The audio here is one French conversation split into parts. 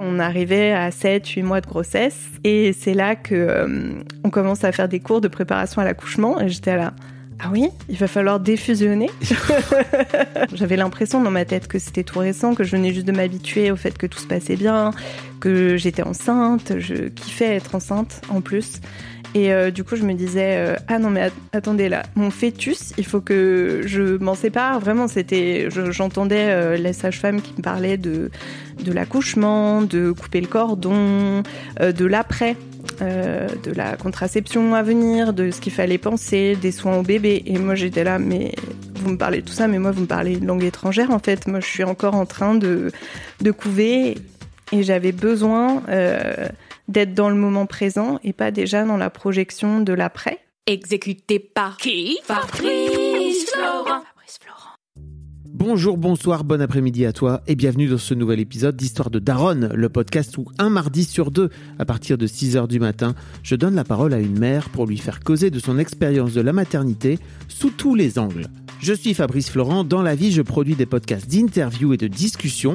On arrivait à 7-8 mois de grossesse et c'est là que euh, on commence à faire des cours de préparation à l'accouchement et j'étais là. Ah oui, il va falloir défusionner. J'avais l'impression dans ma tête que c'était tout récent, que je venais juste de m'habituer au fait que tout se passait bien, que j'étais enceinte, je kiffais être enceinte en plus. Et euh, du coup, je me disais, euh, ah non, mais at- attendez là, mon fœtus, il faut que je m'en sépare. Vraiment, c'était, je- j'entendais euh, les sages-femmes qui me parlaient de, de l'accouchement, de couper le cordon, euh, de l'après. de la contraception à venir, de ce qu'il fallait penser, des soins au bébé. Et moi j'étais là, mais vous me parlez de tout ça, mais moi vous me parlez une langue étrangère en fait. Moi je suis encore en train de, de couver et j'avais besoin d'être dans le moment présent et pas déjà dans la projection de l'après. Exécuté par qui? Fabrice Florent. Bonjour, bonsoir, bon après-midi à toi et bienvenue dans ce nouvel épisode d'Histoire de Daronne, le podcast où un mardi sur deux, à partir de 6h du matin, je donne la parole à une mère pour lui faire causer de son expérience de la maternité sous tous les angles. Je suis Fabrice Florent, dans la vie je produis des podcasts d'interviews et de discussions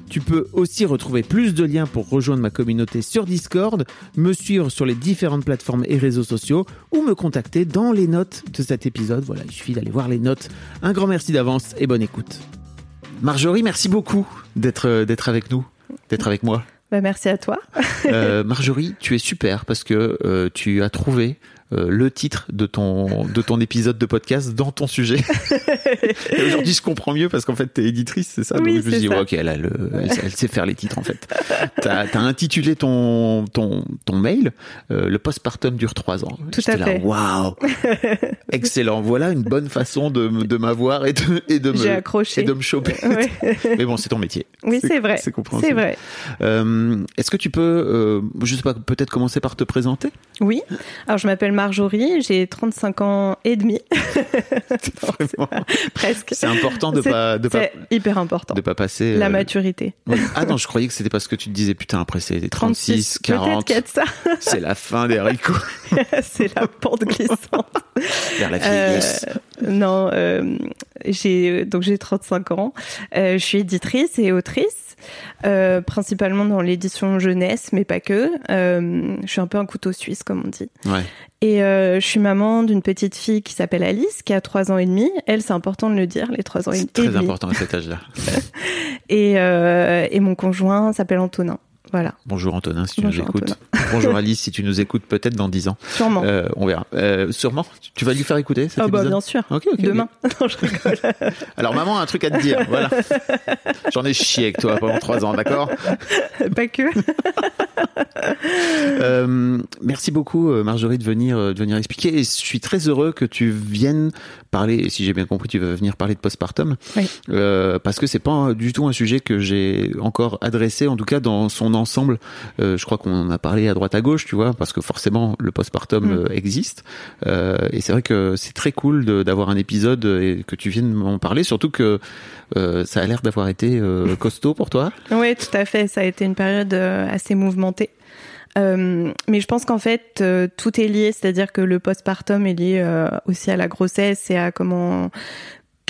Tu peux aussi retrouver plus de liens pour rejoindre ma communauté sur Discord, me suivre sur les différentes plateformes et réseaux sociaux ou me contacter dans les notes de cet épisode. Voilà, il suffit d'aller voir les notes. Un grand merci d'avance et bonne écoute. Marjorie, merci beaucoup d'être d'être avec nous, d'être avec moi. Bah, merci à toi. Euh, Marjorie, tu es super parce que euh, tu as trouvé euh, le titre de ton de ton épisode de podcast dans ton sujet. Et aujourd'hui, je comprends mieux parce qu'en fait, t'es éditrice, c'est ça? Oui, Donc je me dis, ouais, ok, elle, a le, elle, elle sait faire les titres en fait. T'as as intitulé ton ton ton mail euh, "Le postpartum dure trois ans". Tout J'étais à là, fait. Waouh, excellent. Voilà une bonne façon de de m'avoir et de et de me accroché. et de me choper. Ouais. Mais bon, c'est ton métier. Oui, c'est vrai. C'est compréhensible. C'est vrai. Euh, Est-ce que tu peux, euh, je sais pas, peut-être commencer par te présenter? Oui. Alors, je m'appelle Marjorie, j'ai 35 ans et demi. Presque. C'est important de pas de pas hyper important. de pas passer La euh, maturité. ouais. Ah non, je croyais que c'était parce que tu te disais putain après c'est 36, Peut-être 40, qu'il y a de ça. c'est la fin des haricots c'est la pente glissante. vers la Euh, vieillesse. non, euh, j'ai donc j'ai 35 ans. Euh, je suis éditrice et autrice, euh, principalement dans l'édition jeunesse, mais pas que. Euh, je suis un peu un couteau suisse, comme on dit. Ouais. Et euh, je suis maman d'une petite fille qui s'appelle Alice, qui a 3 ans et demi. Elle, c'est important de le dire, les 3 ans et C'est très demi. important à cet âge-là. Et, et mon conjoint s'appelle Antonin. Voilà, Bonjour Antonin si tu Bonjour, nous écoutes. Bonjour Alice si tu nous écoutes peut-être dans 10 ans. sûrement. Euh, on verra. Euh, sûrement. Tu vas lui faire écouter oh bah bien sûr. Ok, ok, ok. Demain. non, je rigole. Alors maman a un truc à te dire. Voilà. J'en ai chié avec toi pendant 3 ans, d'accord? Pas que. Euh, merci beaucoup Marjorie de venir de venir expliquer et je suis très heureux que tu viennes parler et si j'ai bien compris tu vas venir parler de postpartum Oui. Parce que c'est pas du tout un sujet que j'ai encore adressé en tout cas dans son ensemble Euh, je crois qu'on en a parlé à droite à gauche tu vois parce que forcément le postpartum Mm. euh, existe Euh, et c'est vrai que c'est très cool d'avoir un épisode et que tu viennes m'en parler surtout que euh, ça a l'air d'avoir été costaud pour toi Oui, tout à fait. Ça a été une période assez mouvementée. Euh, mais je pense qu'en fait, euh, tout est lié, c'est-à-dire que le postpartum est lié euh, aussi à la grossesse et à comment,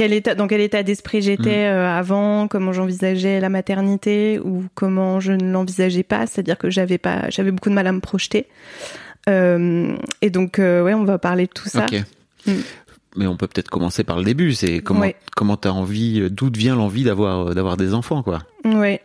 quel état, dans quel état d'esprit j'étais euh, avant, comment j'envisageais la maternité ou comment je ne l'envisageais pas, c'est-à-dire que j'avais pas, j'avais beaucoup de mal à me projeter. et donc, ouais, on va parler de tout ça. Mm mais on peut peut-être commencer par le début. C'est comment comment t'as envie, d'où vient l'envie d'avoir d'avoir des enfants, quoi. Oui.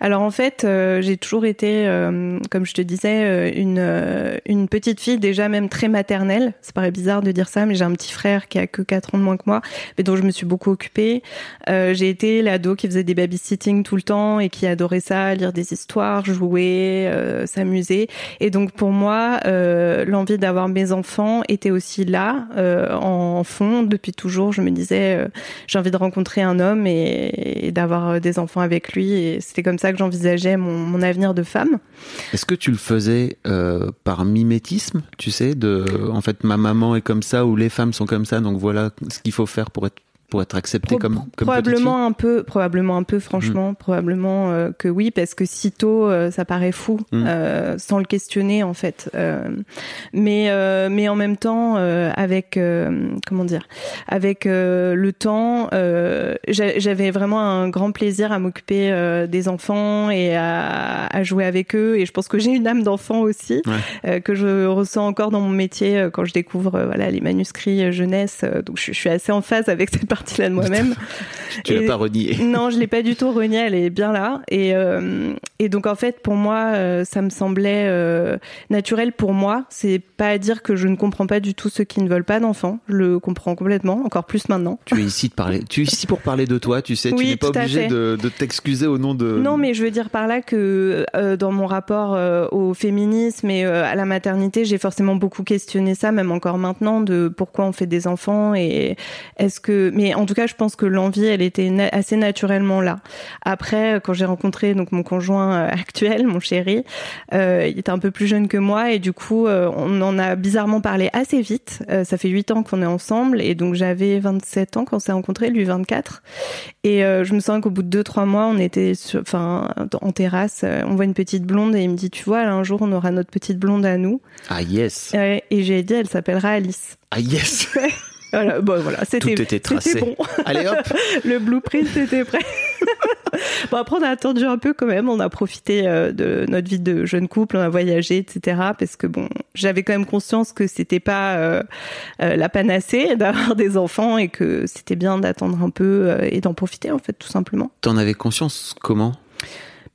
Alors en fait, euh, j'ai toujours été, euh, comme je te disais, euh, une une petite fille déjà même très maternelle. Ça paraît bizarre de dire ça, mais j'ai un petit frère qui a que 4 ans de moins que moi, mais dont je me suis beaucoup occupée. j'ai été l'ado qui faisait des babysitting tout le temps et qui adorait ça, lire des histoires, jouer, s'amuser. Et donc pour moi, l'envie d'avoir mes enfants était aussi là en fond depuis toujours. Je me disais, j'ai envie de rencontrer un homme et d'avoir des enfants avec lui et c'était comme ça que j'envisageais mon, avenir de femme. Est-ce que tu le faisais euh, par mimétisme, tu sais, de en fait ma maman est comme ça ou les femmes sont comme ça, donc voilà ce qu'il faut faire pour être pour être accepté comme, comme probablement un peu probablement un peu franchement mm. probablement euh, que oui parce que si tôt euh, ça paraît fou mm. euh, sans le questionner en fait mais mais en même temps avec comment dire avec le temps j'avais vraiment un grand plaisir à m'occuper des enfants et à, à, jouer avec eux et je pense que j'ai une âme d'enfant aussi que je ressens encore dans mon métier quand je découvre voilà les manuscrits jeunesse donc je, je suis assez en phase avec cette partie partie-là de moi-même. tu l'as pas renié. Non, je l'ai pas du tout renié. Elle est bien là. Et, euh, et donc en fait, pour moi, euh, ça me semblait euh, naturel pour moi. C'est pas à dire que je ne comprends pas du tout ceux qui ne veulent pas d'enfants. Je le comprends complètement, encore plus maintenant. Tu es ici de parler. Tu es ici pour parler de toi. Tu sais, tu n'es pas obligé de, de t'excuser au nom de. Non, mais je veux dire par là que dans mon rapport au féminisme et à la maternité, j'ai forcément beaucoup questionné ça, même encore maintenant, de pourquoi on fait des enfants et est-ce que. Mais en tout cas, je pense que l'envie, elle était assez naturellement là. Après, quand j'ai rencontré donc mon conjoint euh, actuel, mon chéri, euh, il était un peu plus jeune que moi et du coup, euh, on en a bizarrement parlé assez vite. ça fait huit ans qu'on est ensemble et donc j'avais 27 ans quand on s'est rencontrés, lui 24. Et je me sens qu'au bout de deux trois mois, on était enfin en terrasse, on voit une petite blonde et il me dit, tu vois, un jour on aura notre petite blonde à nous. Ah yes. et j'ai dit, elle s'appellera Alice. Ah yes. Voilà, bon, voilà, c'était Tout était tracé. Bon. Allez hop Le blueprint était prêt. bon, après, on a attendu un peu quand même. On a profité euh, de notre vie de jeune couple, on a voyagé, etc. Parce que bon, j'avais quand même conscience que c'était pas euh, euh, la panacée d'avoir des enfants et que c'était bien d'attendre un peu et d'en profiter, en fait, tout simplement. T'en avais conscience comment?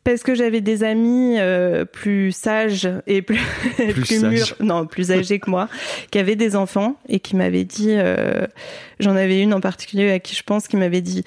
Parce que j'avais des amis euh, plus sages et plus, plus, mûrs, non, plus âgés que moi, qui avaient des enfants et qui m'avaient dit, euh, j'en avais une en particulier à qui je pense, qui m'avait dit,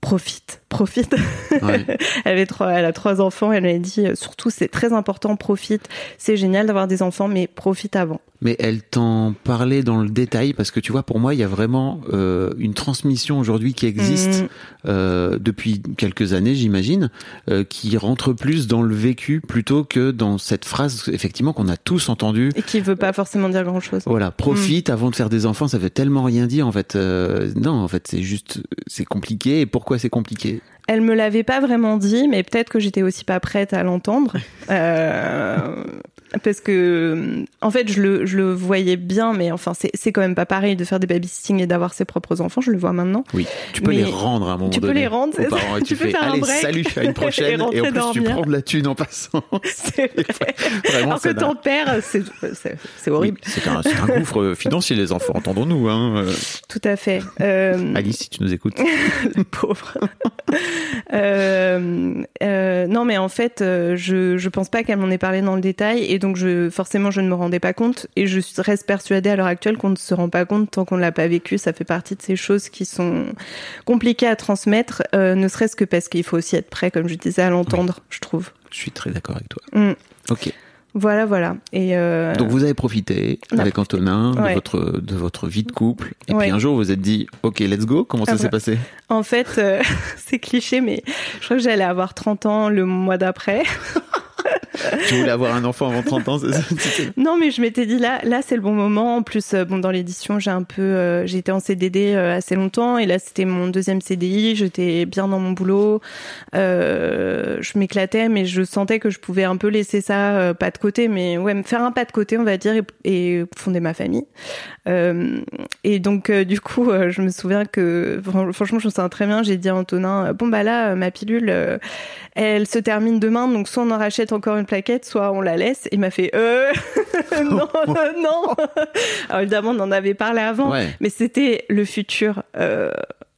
profite, profite. elle avait trois, elle a trois enfants. Elle m'a dit surtout c'est très important, profite. C'est génial d'avoir des enfants, mais profite avant. Mais elle t'en parlait dans le détail parce que tu vois, pour moi, il y a vraiment euh, une transmission aujourd'hui qui existe mm. euh, depuis quelques années, j'imagine, euh, qui rentre plus dans le vécu plutôt que dans cette phrase effectivement qu'on a tous entendue et qui veut pas forcément dire grand chose. Voilà, profite mm. avant de faire des enfants, ça veut tellement rien dire en fait. non, en fait, c'est juste, c'est compliqué. Et pourquoi c'est compliqué? Elle me l'avait pas vraiment dit, mais peut-être que j'étais aussi pas prête à l'entendre. Euh, parce que en fait je le, je le voyais bien mais enfin c'est quand même pas pareil de faire des babysitting et d'avoir ses propres enfants je le vois maintenant. Oui tu peux les rendre à un moment tu donné peux les rendre et tu, fais allez salut à une prochaine et, en plus tu prends de la thune en passant. C'est vrai. Vraiment, alors que ton père c'est horrible. C'est un, un, gouffre financier les enfants entendons-nous hein tout à fait. Euh... Alice si tu nous écoutes. Pauvre. Euh, euh, non mais en fait euh, je je pense pas qu'elle m'en ait parlé dans le détail et donc je, forcément je ne me rendais pas compte et je reste persuadée à l'heure actuelle qu'on ne se rend pas compte tant qu'on ne l'a pas vécu. Ça fait partie de ces choses qui sont compliquées à transmettre, euh, ne serait-ce que parce qu'il faut aussi être prêt, comme je disais, à l'entendre, je trouve. Je suis très d'accord avec toi. Mm. Ok. Voilà, voilà. Et euh... Donc vous avez profité avec Antonin de votre de votre vie de couple. Et puis un jour vous vous êtes dit, ok, let's go. Comment ça ah s'est bah. passé? En fait, euh, c'est cliché, mais je crois que j'allais avoir 30 ans le mois d'après. tu voulais avoir un enfant avant 30 ans, Non, mais je m'étais dit là, là c'est le bon moment. En plus, euh, bon, dans l'édition, j'ai un peu, euh, été en CDD euh, assez longtemps, et là c'était mon deuxième CDI. J'étais bien dans mon boulot, je m'éclatais, mais je sentais que je pouvais un peu laisser ça pas de côté, mais ouais, me faire un pas de côté, on va dire, et, fonder ma famille. et donc, du coup, je me souviens que, franchement, je me souviens très bien. J'ai dit à Antonin, bon bah là, ma pilule, elle se termine demain, donc soit on en rachète encore une plaquette, soit on la laisse. Il m'a fait euh non, non. Alors évidemment, on en avait parlé avant, mais c'était le futur euh,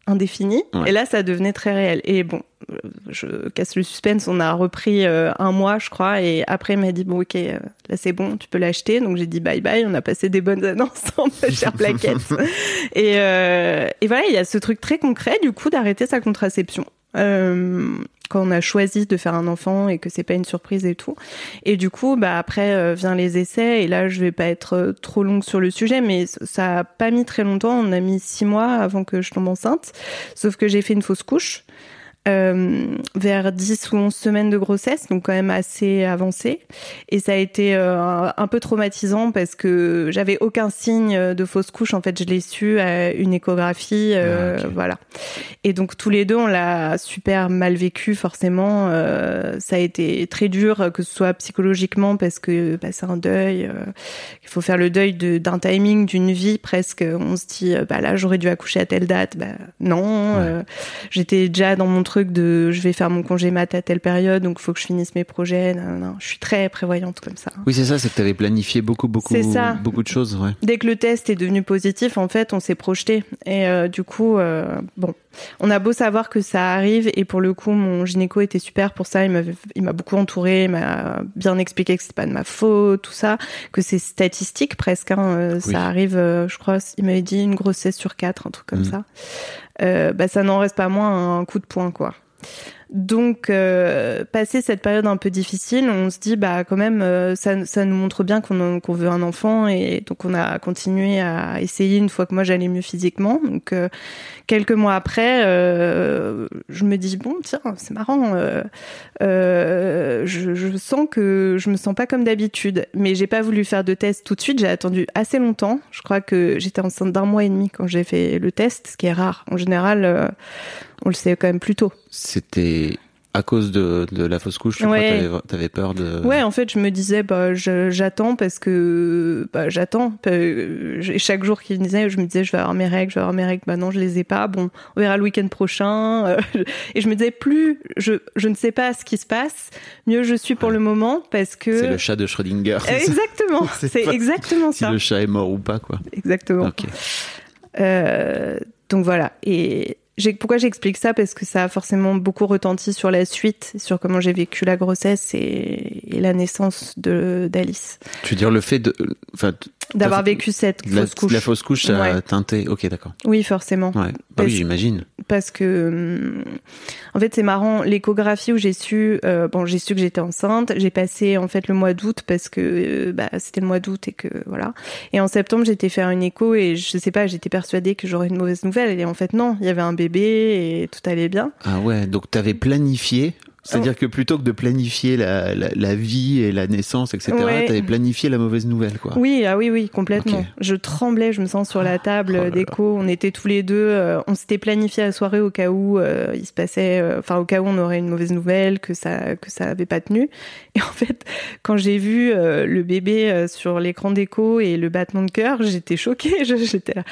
indéfini. Et là, ça devenait très réel. Et bon, je casse le suspense. On a repris euh, un mois, je crois, et après, il m'a dit bon, ok, euh, là c'est bon, tu peux l'acheter. Donc j'ai dit bye bye. On a passé des bonnes années ensemble, chère plaquette. et, euh, et voilà, il y a ce truc très concret du coup d'arrêter sa contraception. Euh, quand on a choisi de faire un enfant et que c'est pas une surprise et tout. Et du coup, bah après euh, vient les essais et là je vais pas être euh, trop longue sur le sujet, mais ça a pas mis très longtemps. On a mis six mois avant que je tombe enceinte, sauf que j'ai fait une fausse couche euh, vers 10 ou 11 semaines de grossesse, donc quand même assez avancé. Et ça a été euh, un peu traumatisant parce que j'avais aucun signe de fausse couche. En fait, je l'ai su à une échographie, euh, ah, voilà. Et donc tous les deux, on l'a super mal vécu forcément. Ça a été très dur, que ce soit psychologiquement parce que bah, c'est un deuil. il faut faire le deuil d'un timing, d'une vie presque. On se dit, bah là, j'aurais dû accoucher à telle date. Bah non. J'étais déjà dans mon truc de je vais faire mon congé mat à telle période, donc il faut que je finisse mes projets. Non, Je suis très prévoyante comme ça. Oui, c'est ça, c'est que tu avais planifié beaucoup, beaucoup, beaucoup de choses. Ouais. Dès que le test est devenu positif, en fait, on s'est projeté. Et euh, du coup, euh, bon, on a beau savoir que ça arrive, et pour le coup, mon gynéco était super pour ça. Il m'a beaucoup entouré, il m'a bien expliqué que c'est pas de ma faute, tout ça, que c'est statistique presque. Hein, euh, ça arrive, je crois, il m'avait dit une grossesse sur quatre, un truc comme mm. ça. Euh, bah, ça n'en reste pas moins un coup de poing, quoi. Donc, euh, passer cette période un peu difficile, on se dit, bah, quand même, euh, ça, ça, nous montre bien qu'on qu'on veut un enfant, et donc on a continué à essayer une fois que moi j'allais mieux physiquement. Donc, euh, quelques mois après, euh, je me dis, bon, tiens, c'est marrant, je, je, sens que je me sens pas comme d'habitude, mais j'ai pas voulu faire de test tout de suite. J'ai attendu assez longtemps. Je crois que j'étais enceinte d'un mois et demi quand j'ai fait le test, ce qui est rare. En général on le sait quand même plus tôt. C'était à cause de, de, la fausse couche, tu ouais. avais, peur de... Ouais, en fait, je me disais, bah, j'attends parce que... Bah, j'attends. Chaque jour qu'il disait, je me disais, je vais avoir mes règles, je vais avoir mes règles. Bah non, je les ai pas. Bon, on verra le week-end prochain. Et je me disais, plus je, je ne sais pas ce qui se passe, mieux je suis pour le moment parce que... C'est le chat de Schrödinger. Exactement, c'est exactement ça. Si le chat est mort ou pas, quoi. Exactement. Euh, donc voilà. Et pourquoi j'explique ça? Parce que ça a forcément beaucoup retenti sur la suite, sur comment j'ai vécu la grossesse et, la naissance d'Alice. Tu veux dire le fait de, d'avoir vécu cette fausse couche. La fausse couche, ça a teinté. Ok, d'accord. Oui, forcément. Ouais. Bah oui, j'imagine. Parce que, hum, en fait, c'est marrant. L'échographie où j'ai su, euh, bon, j'ai su que j'étais enceinte. J'ai passé en fait le mois d'août parce que euh, bah, c'était le mois d'août et que voilà. Et en septembre, j'étais faire une écho et je sais pas, j'étais persuadée que j'aurais une mauvaise nouvelle. Et en fait, non, il y avait un bébé et tout allait bien. Ah ouais, donc tu avais planifié c'est-à-dire que plutôt que de planifier la, la, vie et la naissance, etc., tu avais planifié la mauvaise nouvelle, quoi. Oui, ah oui, oui, complètement. Je tremblais, je me sens sur la table oh d'écho. On était tous les deux, euh, on s'était planifié la soirée au cas où euh, il se passait, euh, enfin au cas où on aurait une mauvaise nouvelle, que ça que ça avait pas tenu. Et en fait, quand j'ai vu le bébé sur l'écran d'écho et le battement de cœur, j'étais choquée. J'étais là.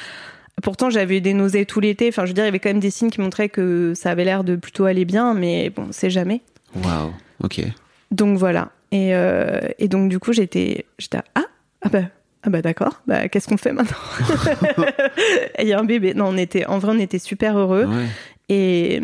Pourtant, j'avais eu des nausées tout l'été. Enfin, je veux dire, il y avait quand même des signes qui montraient que ça avait l'air de plutôt aller bien, mais bon, c'est jamais. Waouh, ok. Donc voilà. Et, euh, et donc du coup, j'étais, j'étais ah, ah bah, ah bah d'accord. Bah qu'est-ce qu'on fait maintenant? Il y a un bébé. Non, on était, en vrai, on était super heureux. Ouais. Et,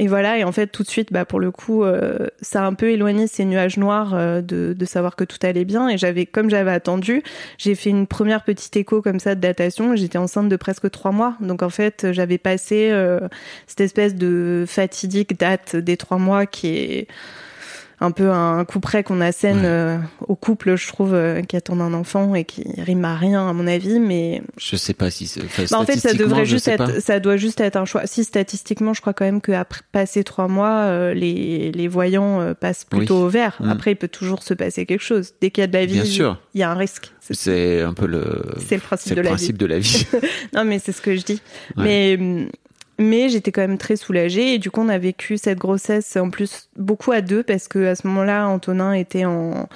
et, voilà, et en fait, tout de suite, bah, pour le coup, euh, ça a un peu éloigné ces nuages noirs euh, de, de, savoir que tout allait bien. Et j'avais, comme j'avais attendu, j'ai fait une première petite écho comme ça de datation. J'étais enceinte de presque trois mois. Donc en fait, j'avais passé euh, cette espèce de fatidique date des trois mois qui est un peu un coup près qu'on assène euh, au couple, je trouve, euh, qui attend un enfant et qui rime à rien, à mon avis. Mais je sais pas si. Bah, en fait, ça devrait juste être, ça doit juste être un choix. Si statistiquement, je crois quand même qu'après passer trois mois, euh, les, les voyants passent plutôt au vert. Mm. Après, il peut toujours se passer quelque chose. Dès qu'il y a de la vie, il y a un risque. C'est un peu le. C'est le principe, de, le la principe de la vie. non, mais c'est ce que je dis. Mais mais j'étais quand même très soulagée. Et du coup on a vécu cette grossesse en plus beaucoup à deux parce que à ce moment-là Antonin était en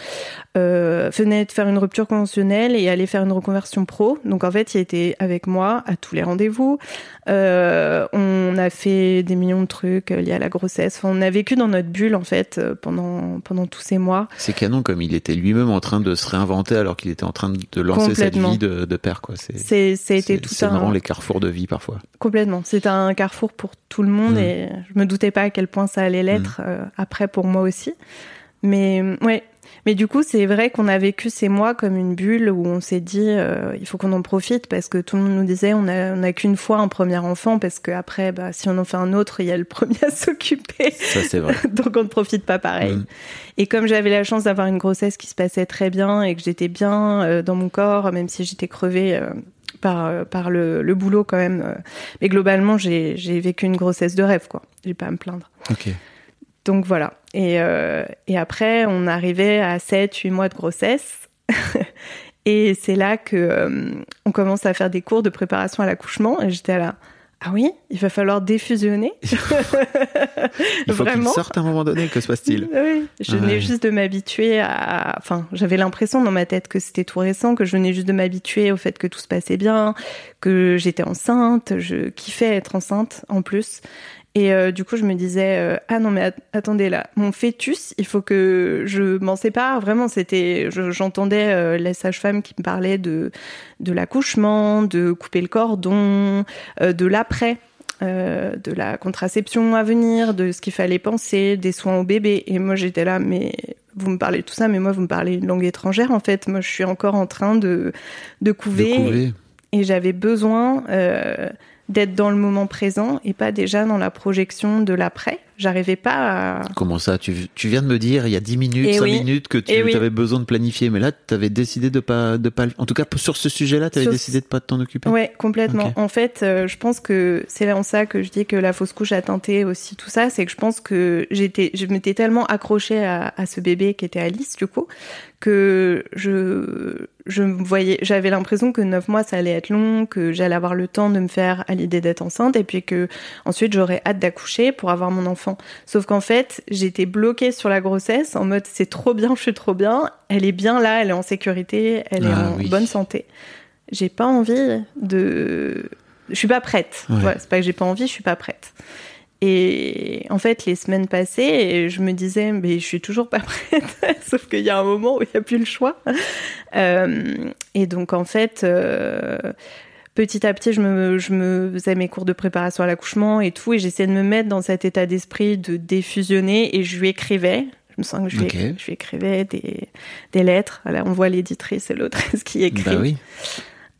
euh, venait de faire une rupture conventionnelle et allait faire une reconversion pro. Donc en fait il était avec moi à tous les rendez-vous. Euh, on a fait des millions de trucs liés à la grossesse. Enfin, on a vécu dans notre bulle en fait pendant pendant tous ces mois. C'est canon comme il était lui-même en train de se réinventer alors qu'il était en train de lancer cette vie de, de père quoi. C'est c'est été tout c'est marrant les carrefours de vie parfois. Complètement. C'est un un carrefour pour tout le monde mm. et je me doutais pas à quel point ça allait l'être mm. euh, après pour moi aussi. Mais ouais, mais du coup, c'est vrai qu'on a vécu ces mois comme une bulle où on s'est dit euh, il faut qu'on en profite parce que tout le monde nous disait on a, on a qu'une fois un premier enfant parce que après bah, si on en fait un autre, il y a le premier à s'occuper. Ça c'est vrai. Donc on ne profite pas pareil. Mm. Et comme j'avais la chance d'avoir une grossesse qui se passait très bien et que j'étais bien euh, dans mon corps, même si j'étais crevée par, par le, le, boulot quand même. Euh. Mais globalement, j'ai vécu une grossesse de rêve, quoi. J'ai pas à me plaindre. Ok. Donc voilà. Et, euh, et après, on arrivait à 7-8 mois de grossesse. et c'est là que euh, on commence à faire des cours de préparation à l'accouchement. Et j'étais là, ah oui, il va falloir défusionner. il faut qu'il sorte à un moment donné, que se passe-t-il Oui, je venais juste de m'habituer à... Enfin, j'avais l'impression dans ma tête que c'était tout récent, que je venais juste de m'habituer au fait que tout se passait bien, que j'étais enceinte, je kiffais être enceinte en plus. Et euh, du coup, je me disais, euh, ah non, mais attendez là, mon fœtus, il faut que je m'en sépare. Vraiment, c'était, j'entendais euh, les sages-femmes qui me parlaient de, de l'accouchement, de couper le cordon, de l'après. de la contraception à venir, de ce qu'il fallait penser, des soins au bébé. Et moi, j'étais là, mais vous me parlez de tout ça, mais moi, vous me parlez une langue étrangère, en fait. Moi, je suis encore en train de, de couver. De couver. Et j'avais besoin d'être dans le moment présent et pas déjà dans la projection de l'après. J'arrivais pas à... Comment ça? Tu, tu, viens de me dire il y a 10 minutes, 5 minutes que tu avais besoin de planifier, mais là tu avais décidé de pas de pas en tout cas sur ce sujet-là, tu avais décidé de pas t'en occuper? Ouais, complètement. En fait, euh, je pense que c'est en ça que je dis que la fausse couche a teinté aussi tout ça, c'est que je pense que j'étais je m'étais tellement accrochée à, à ce bébé qui était Alice du coup que je je voyais j'avais l'impression que neuf mois ça allait être long, que j'allais avoir le temps de me faire à l'idée d'être enceinte et puis que ensuite j'aurais hâte d'accoucher pour avoir mon enfant Sauf qu'en fait, j'étais bloquée sur la grossesse en mode c'est trop bien, je suis trop bien, elle est bien là, elle est en sécurité, elle est ah en bonne santé. J'ai pas envie de. Je suis pas prête. c'est pas que j'ai pas envie, je suis pas prête. Et en fait, les semaines passaient, je me disais, mais je suis toujours pas prête. Sauf qu'il y a un moment où il n'y a plus le choix. Euh, et donc, en fait, euh, petit à petit, je me, je me faisais mes cours de préparation à l'accouchement et tout, et j'essayais de me mettre dans cet état d'esprit de défusionner, et je lui écrivais. Je me sens que je, lui, je lui écrivais des, des lettres. Alors, on voit l'éditrice et l'autrice qui écrit. Bah oui.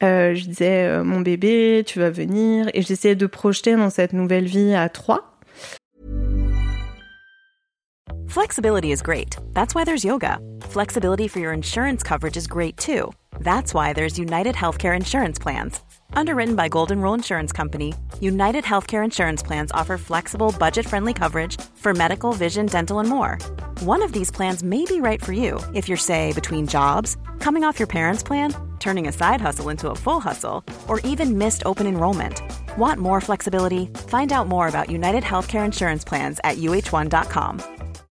Euh, je disais, euh, mon bébé, tu vas venir. Et j'essayais de projeter dans cette nouvelle vie à trois. Flexibility is great. That's why there's yoga. Flexibility for your insurance coverage is great too. That's why there's United Healthcare Insurance Plans. Underwritten by Golden Rule Insurance Company, United Healthcare Insurance Plans offer flexible, budget friendly coverage for medical, vision, dental, and more. One of these plans may be right for you if you're, say, between jobs, coming off your parents' plan, turning a side hustle into a full hustle, or even missed open enrollment. Want more flexibility? Find out more about United Healthcare Insurance Plans at uh1.com.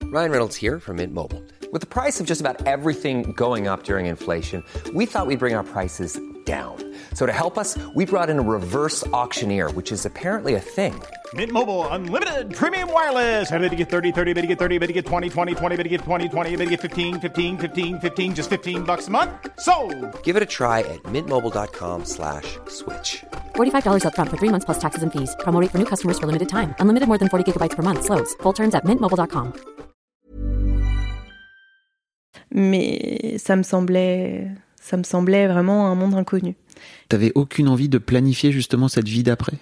Ryan Reynolds here from Mint Mobile. With the price of just about everything going up during inflation, we thought we'd bring our prices down. So to help us, we brought in a reverse auctioneer, which is apparently a thing. Mint Mobile unlimited premium wireless. Ready to get 30, 30, bit to get 30, bit to get 20, 20, 20, bit to get 20, 20, bit to get 15, 15, 15, 15 just 15 bucks a month. So, Give it a try at mintmobile.com/switch. slash $45 up front for 3 months plus taxes and fees. Promo rate for new customers for limited time. Unlimited more than 40 gigabytes per month slows. Full terms at mintmobile.com. Mais ça me semblait ça me semblait vraiment un monde inconnu. T'avais aucune envie de planifier justement cette vie d'après?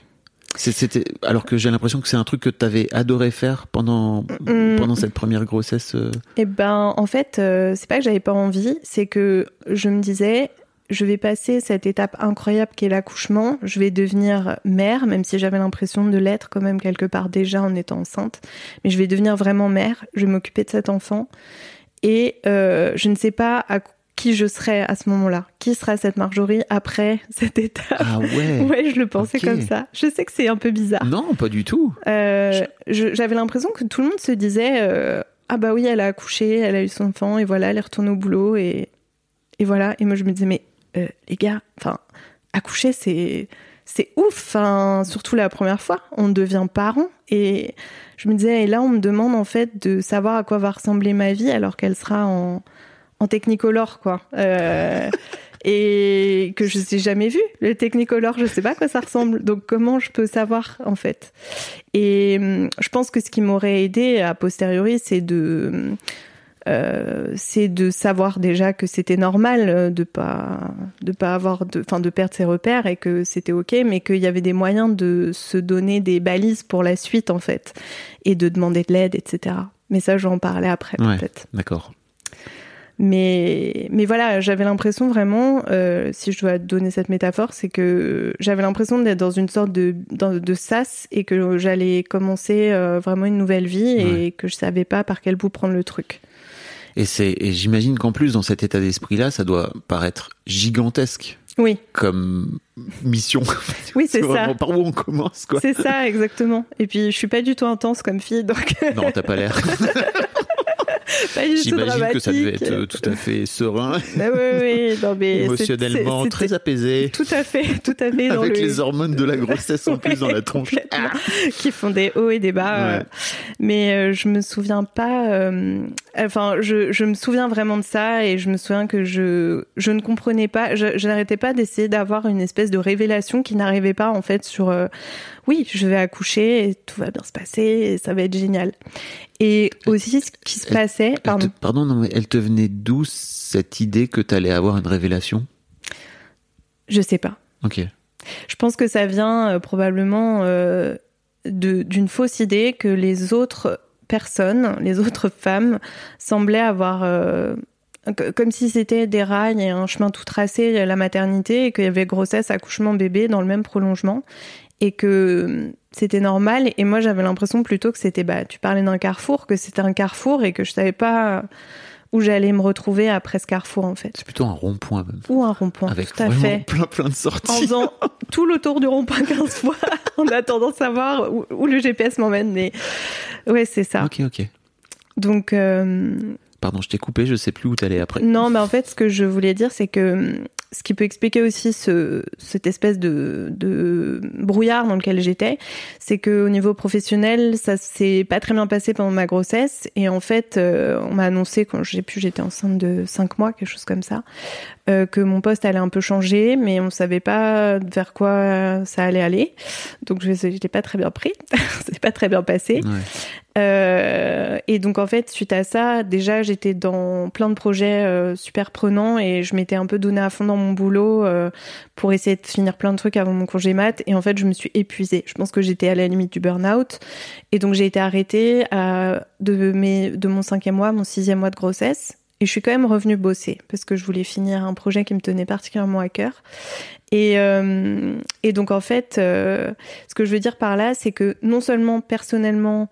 C'était alors que j'ai l'impression que c'est un truc que tu avais adoré faire pendant mm. pendant cette première grossesse. Euh. Eh ben en fait, euh, c'est pas que j'avais pas envie, c'est que je me disais je vais passer cette étape incroyable qui est l'accouchement, je vais devenir mère même si j'avais l'impression de l'être quand même quelque part déjà en étant enceinte, mais je vais devenir vraiment mère, je vais m'occuper de cet enfant et euh, je ne sais pas à qui je serais à ce moment-là. Qui sera cette Marjorie après cette étape Ah ouais. Ouais, je le pensais comme ça. Je sais que c'est un peu bizarre. Non, pas du tout. Euh, J'avais l'impression que tout le monde se disait euh, Ah bah oui, elle a accouché, elle a eu son enfant, et voilà, elle est retournée au boulot, et, et voilà. Et moi, je me disais Mais euh, les gars, enfin, accoucher, c'est. C'est ouf, enfin, surtout la première fois, on devient parent. Et je me disais, et là, on me demande en fait de savoir à quoi va ressembler ma vie alors qu'elle sera en, en technicolor, quoi. Euh, et que je n'ai jamais vu. Le technicolor, je sais pas à quoi ça ressemble. Donc, comment je peux savoir, en fait? Et hum, je pense que ce qui m'aurait aidé a posteriori, c'est de. euh, c'est de savoir déjà que c'était normal euh, de pas de pas avoir de enfin de perdre ses repères et que c'était ok mais qu'il y avait des moyens de se donner des balises pour la suite en fait et de demander de l'aide etc mais ça j'en parlais après Ouais. peut-être D'accord. Mais, mais voilà, j'avais l'impression vraiment, euh, si je dois donner cette métaphore, c'est que j'avais l'impression d'être dans une sorte de, de sas et que j'allais commencer euh, vraiment une nouvelle vie et Ouais. que je savais pas par quel bout prendre le truc. Et c'est, et j'imagine qu'en plus, dans cet état d'esprit-là, ça doit paraître gigantesque Oui, comme mission. oui, c'est ça. par où on commence, quoi. C'est ça, exactement. Et puis, je suis pas du tout intense comme fille, donc Non, t'as pas l'air. pas du tout J'imagine que ça devait être euh, tout à fait serein, Ah oui, oui, non, mais c'est- émotionnellement très apaisé, Tout à fait, tout à fait. dans avec le- les hormones de la grossesse en plus Ouais, dans la tronche. qui font des hauts et des bas. Ouais. euh, Mais euh, je me souviens pas. euh, Enfin, je, je me souviens vraiment de ça et je me souviens que je, je ne comprenais pas. Je, je n'arrêtais pas d'essayer d'avoir une espèce de révélation qui n'arrivait pas en fait sur. euh, oui, je vais accoucher et tout va bien se passer et ça va être génial. Et aussi, ce qui se Elle- passait. Elle te- Pardon. non, mais elle te venait d'où cette idée que t'allais avoir une révélation? Je sais pas. Ok. Je pense que ça vient euh, probablement euh, d'une fausse idée que les autres personnes, les autres femmes, semblaient avoir, euh, comme si c'était des rails et un chemin tout tracé, la maternité, et qu'il y avait grossesse, accouchement, bébé dans le même prolongement, et que c'était normal. Et moi, j'avais l'impression plutôt que c'était, bah, tu parlais d'un carrefour, que c'était un carrefour et que je savais pas où j'allais me retrouver après ce carrefour, en fait. C'est plutôt un rond-point même. Ou un rond-point, Avec tout à fait plein plein de en sorties. faisant tout le tour du rond-point 15 fois en attendant de savoir où, où le GPS m'emmène. Mais ouais, c'est ça. Ok, ok. Donc, euh, Pardon, je t'ai coupé, je sais plus où t'allais après. non, mais en fait, ce que je voulais dire, c'est que hum, ce qui peut expliquer aussi ce, cette espèce de, de brouillard dans lequel j'étais, c'est que au niveau professionnel, ça s'est pas très bien passé pendant ma grossesse. Et en fait, euh, on m'a annoncé quand j'ai pu, j'étais enceinte de 5 mois, quelque chose comme ça, euh, que mon poste allait un peu changer, mais on savait pas vers quoi ça allait aller. Donc, je n'étais pas très bien pris. C'était pas très bien passé. Ouais. Euh, et donc en fait, suite à ça, déjà j'étais dans plein de projets euh, super prenants et je m'étais un peu donné à fond dans mon boulot euh, pour essayer de finir plein de trucs avant mon congé mat. Et en fait, je me suis épuisée. Je pense que j'étais à la limite du burn-out. Et donc j'ai été arrêtée de, mes, de mon cinquième mois, mon sixième mois de grossesse. Et je suis quand même revenue bosser parce que je voulais finir un projet qui me tenait particulièrement à cœur. Et, et donc en fait, ce que je veux dire par là, c'est que non seulement personnellement,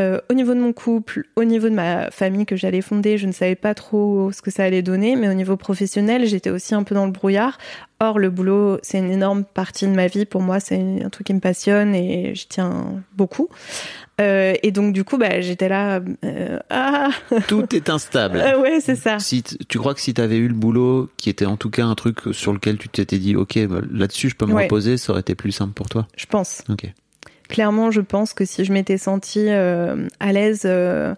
euh, au niveau de mon couple, au niveau de ma famille que j'allais fonder, je ne savais pas trop ce que ça allait donner, mais au niveau professionnel, j'étais aussi un peu dans le brouillard. Or, le boulot, c'est une énorme partie de ma vie. Pour moi, c'est un truc qui me passionne et j'y tiens beaucoup. Euh, et donc, du coup, bah, j'étais là. euh, ah, Tout est instable. ouais, c'est ça. Si tu crois que si t'avais eu le boulot, qui était en tout cas un truc sur lequel tu t'étais dit, ok, bah, là-dessus je peux me Ouais. reposer, ça aurait été plus simple pour toi? Je pense. Ok. Clairement, je pense que si je m'étais sentie euh, à l'aise euh,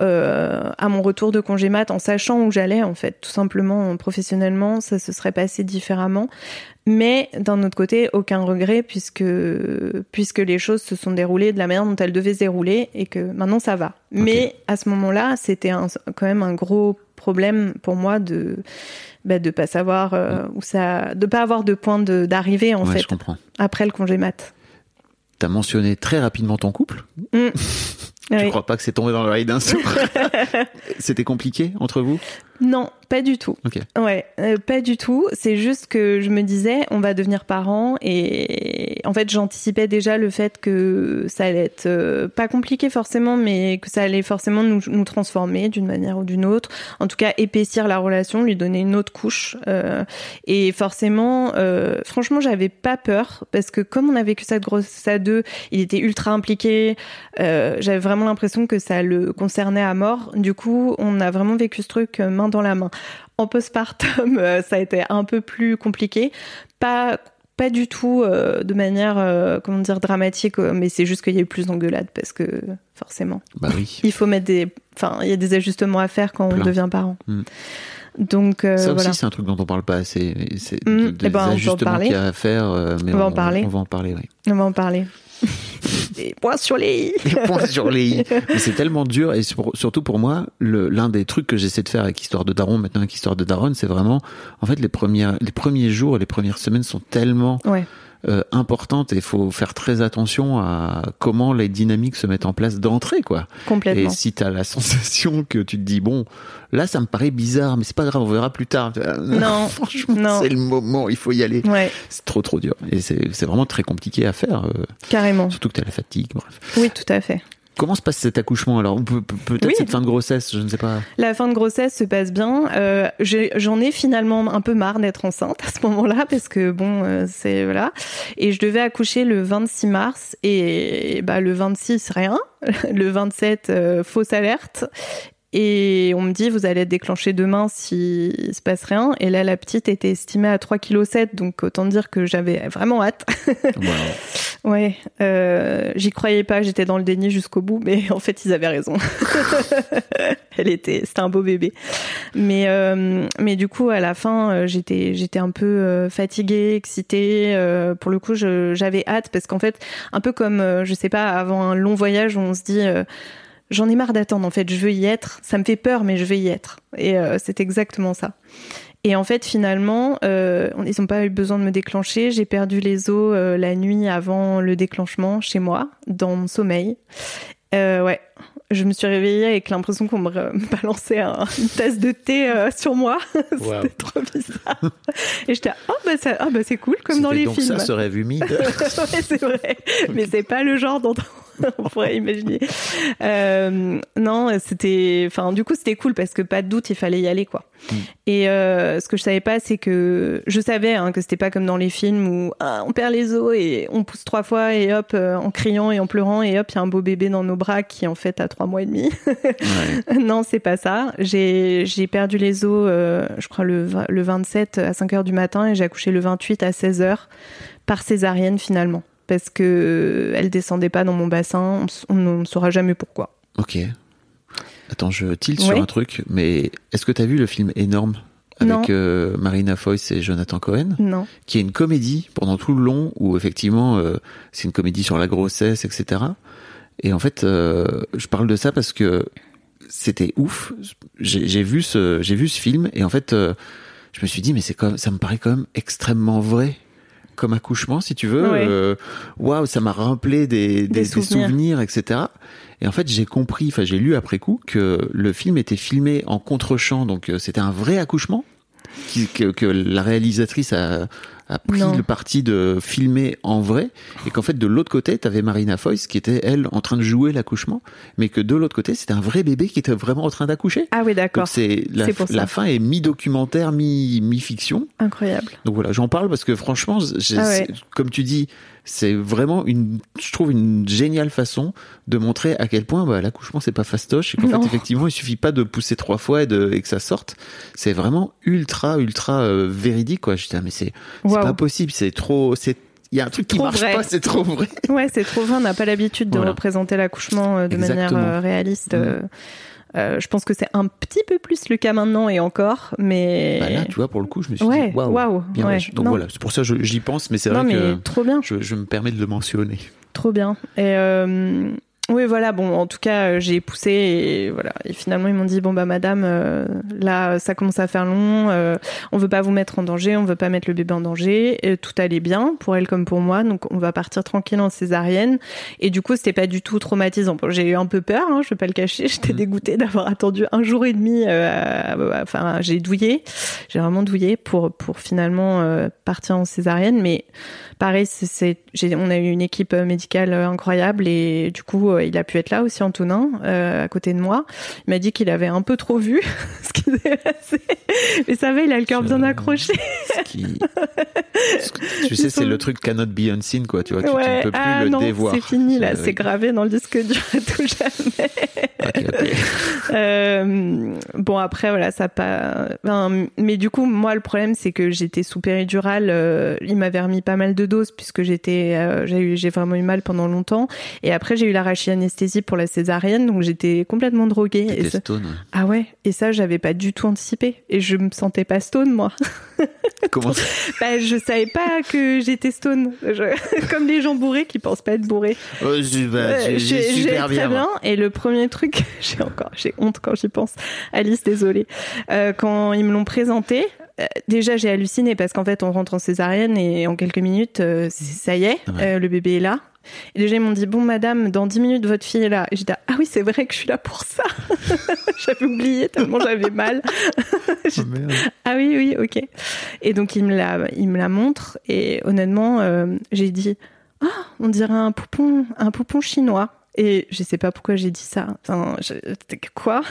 euh, à mon retour de congé mat, en sachant où j'allais, en fait, tout simplement professionnellement, ça se serait passé différemment. Mais d'un autre côté, aucun regret puisque puisque les choses se sont déroulées de la manière dont elles devaient se dérouler et que maintenant ça va. Mais à ce moment-là, c'était quand même un gros problème pour moi de bah, de pas savoir euh, où ça, de pas avoir de point de- d'arrivée en ouais, fait après le congé mat. T'as mentionné très rapidement ton couple. Mm. Je Oui. crois pas que c'est tombé dans l'oreille d'un sourd. C'était compliqué entre vous? Non, pas du tout. Ok. Ouais, euh, pas du tout. C'est juste que je me disais, on va devenir parents et en fait, j'anticipais déjà le fait que ça allait être euh, pas compliqué forcément, mais que ça allait forcément nous, nous transformer d'une manière ou d'une autre. En tout cas, épaissir la relation, lui donner une autre couche. Euh, et forcément, euh, franchement, j'avais pas peur parce que comme on a vécu cette grossesse à deux, il était ultra impliqué. Euh, j'avais vraiment l'impression que ça le concernait à mort. Du coup, on a vraiment vécu ce truc euh, main dans la main. En postpartum, euh, ça a été un peu plus compliqué. Pas pas du tout euh, de manière euh, comment dire dramatique, mais c'est juste qu'il y a eu plus d'engueulades parce que forcément, Bah oui. il faut mettre des, enfin, il y a des ajustements à faire quand Plein. on devient parent. Mm. Donc euh, Ça voilà. aussi, c'est un truc dont on parle pas assez. C'est Mm, eh des ben, ajustements qu'il y a à faire. euh, mais On va en parler. On va en parler, oui. On va en parler. Des points sur les i. Les points sur les i. Mais c'est tellement dur et sur- surtout pour moi, l'un des trucs que j'essaie de faire avec Histoire de Daron, maintenant avec Histoire de Daron, c'est vraiment, en fait, les premières, les premiers jours et les premières semaines sont tellement Ouais. Euh, importantes et il faut faire très attention à comment les dynamiques se mettent en place d'entrée, quoi. Complètement. Et si t'as la sensation que tu te dis bon, là ça me paraît bizarre, mais c'est pas grave, on verra plus tard. Non. franchement, Non. c'est le moment, il faut y aller. Ouais, C'est trop trop dur et c'est c'est vraiment très compliqué à faire, euh, carrément. surtout que t'as la fatigue. Bref. Oui, tout à fait. Comment se passe cet accouchement alors? Peut-être Oui. cette fin de grossesse, je ne sais pas. La fin de grossesse se passe bien. Euh, J'en ai, finalement un peu marre d'être enceinte à ce moment-là parce que bon, euh, c'est voilà. Et je devais accoucher le 26 mars et bah le 26 rien, le 27 euh, fausse alerte. Et on me dit, vous allez être déclenché demain s'il se passe rien. Et là, la petite était estimée à 3,7 kg. Donc, autant dire que j'avais vraiment hâte. Voilà. Ouais, euh, j'y croyais pas, j'étais dans le déni jusqu'au bout, mais en fait ils avaient raison. Elle était, c'était un beau bébé. Mais euh, mais du coup à la fin euh, j'étais j'étais un peu fatiguée, excitée. euh, pour le coup j'avais hâte parce qu'en fait un peu comme je sais pas avant un long voyage où on se dit J'en ai marre d'attendre, en fait, je veux y être. Ça me fait peur, mais je veux y être. Et euh, c'est exactement ça. Et en fait, finalement, euh, ils n'ont pas eu besoin de me déclencher. J'ai perdu les os euh, la nuit avant le déclenchement chez moi, dans mon sommeil. Euh, ouais, je me suis réveillée avec l'impression qu'on me, balançait un- une tasse de thé euh, sur moi. C'était trop bizarre. Et j'étais ah bah ça, ah bah c'est cool comme dans les donc films. ça, rêve humide. ouais, c'est vrai. Mais c'est pas le genre dont on pourrait imaginer. Euh, non, c'était, enfin, du coup, c'était cool parce que pas de doute, il fallait y aller, quoi. Et euh, ce que je savais pas, c'est que je savais hein, que c'était pas comme dans les films où ah, on perd les os et on pousse trois fois et hop, euh, en criant et en pleurant et hop, il y a un beau bébé dans nos bras qui en fait a trois mois et demi. Ouais. non, c'est pas ça. J'ai j'ai perdu les os, je crois le, le 27 à 5 heures du matin et j'ai accouché le 28 à 16 heures par césarienne finalement parce que euh, elle descendait pas dans mon bassin. On ne saura jamais pourquoi. Ok. Attends, je tilte Ouais. sur un truc, mais est-ce que tu as vu le film Énorme avec euh, Marina Foïs et Jonathan Cohen? Non. qui est une comédie pendant tout le long où effectivement euh, c'est une comédie sur la grossesse, etc. Et en fait, euh, je parle de ça parce que c'était ouf. J'ai vu ce j'ai vu ce film et en fait, je me suis dit mais c'est comme ça me paraît quand même extrêmement vrai comme accouchement si tu veux. Ouais. Euh, Waouh, ça m'a rappelé des, des, Des des souvenirs. etc. Et en fait, j'ai compris, enfin j'ai lu après coup que le film était filmé en contre-champ, donc euh, c'était un vrai accouchement qui- que, que la réalisatrice a, a pris Non. le parti de filmer en vrai et qu'en fait de l'autre côté t'avais Marina Foïs qui était elle en train de jouer l'accouchement mais que de l'autre côté c'était un vrai bébé qui était vraiment en train d'accoucher Ah oui, d'accord. c'est la, fin est mi documentaire mi mi fiction Incroyable. donc voilà j'en parle parce que franchement Ah ouais. comme tu dis c'est vraiment une je trouve une géniale façon de montrer à quel point bah, l'accouchement c'est pas fastoche et qu'en fait effectivement il suffit pas de pousser trois fois et, de, et que ça sorte c'est vraiment ultra ultra euh, véridique quoi j'étais ah, mais c'est c'est Waouh. pas possible c'est trop c'est il y a un truc qui marche vrai. pas c'est trop vrai Ouais, c'est trop vrai. On n'a pas l'habitude de Voilà. représenter l'accouchement euh, de manière Exactement. euh, réaliste. Mm. Euh, je pense que c'est un petit peu plus le cas maintenant et encore, mais bah là tu vois pour le coup je me suis Ouais, dit waouh bien ouais. donc Non. voilà c'est pour ça que j'y pense mais c'est vrai mais que trop bien. je, je me permets de le mentionner Trop bien. Et, euh, Oui, voilà. Bon, en tout cas, euh, j'ai poussé et voilà. Et finalement, ils m'ont dit bon bah madame, euh, là, ça commence à faire long. Euh, on veut pas vous mettre en danger, on veut pas mettre le bébé en danger. Et tout allait bien pour elle comme pour moi, donc on va partir tranquille en césarienne. Et du coup, c'était pas du tout traumatisant. Bon, j'ai eu un peu peur, hein, je vais pas le cacher. J'étais Mhm. dégoûtée d'avoir attendu un jour et demi. euh, Enfin, j'ai douillé, j'ai vraiment douillé pour pour finalement euh, partir en césarienne, mais pareil, c'est, on a eu une équipe euh, médicale euh, incroyable et du coup, euh, il a pu être là aussi, Antonin, euh, à côté de moi. Il m'a dit qu'il avait un peu trop vu ce qui s'est passé, mais ça va, il a le cœur bien accroché. Ce qui- ce que- tu sais, c'est le truc cannot be unseen, quoi. Tu vois, tu, ne peux plus ah le non, dévoir. c'est fini là, c'est gravé dans le disque dur à tout jamais. ok, ok. Euh, bon après voilà ça pas enfin, mais du coup moi le problème c'est que j'étais sous péridurale euh, il m'avait remis pas mal de doses puisque j'étais euh, j'ai eu j'ai vraiment eu mal pendant longtemps et après j'ai eu l'arachie-anesthésie pour la césarienne donc j'étais complètement droguée et ça- stone. ah ouais et ça j'avais pas du tout anticipé et je me sentais pas stone moi Comment ça bah je savais pas que j'étais stone Je- comme les gens bourrés qui pensent pas être bourrés Oh, bah, j'ai- super très bien. Et le premier truc, j'ai encore, j'ai honte quand j'y pense. Alice, désolée. Euh, quand ils me l'ont présenté, déjà j'ai halluciné parce qu'en fait on rentre en césarienne et en quelques minutes, euh, c'est- ça y est, Ouais. euh, le bébé est là. Et déjà ils m'ont dit bon madame, dans 10 minutes votre fille est là. Et j'ai dit ah oui c'est vrai que je suis là pour ça. j'avais oublié tellement j'avais mal. Oh. Ah oui, oui, ok. Et donc il me la, il me la montre et honnêtement, euh, j'ai dit, ah, on dirait un poupon, un poupon chinois. Et je sais pas pourquoi j'ai dit ça. Enfin, je- quoi?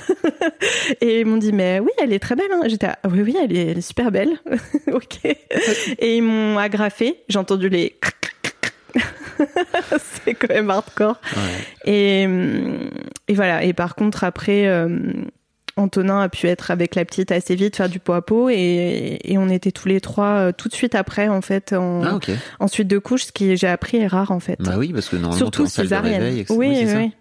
Et ils m'ont dit, mais oui, elle est très belle. Hein. J'étais, ah, oui, oui, elle est, elle est super belle. ok. Et ils m'ont agrafé. J'ai entendu les. C'est quand même hardcore. Ouais. Et, hum, et voilà. Et par contre, après, euh, Antonin a pu être avec la petite assez vite, faire du pot à pot. Et, et on était tous les trois euh, tout de suite après, en fait, en, Ah, ok. en suite de couche, ce qui, j'ai appris, est rare, en fait. Bah oui, parce que normalement, Surtout en salle de réveil. etc. oui, ça. oui.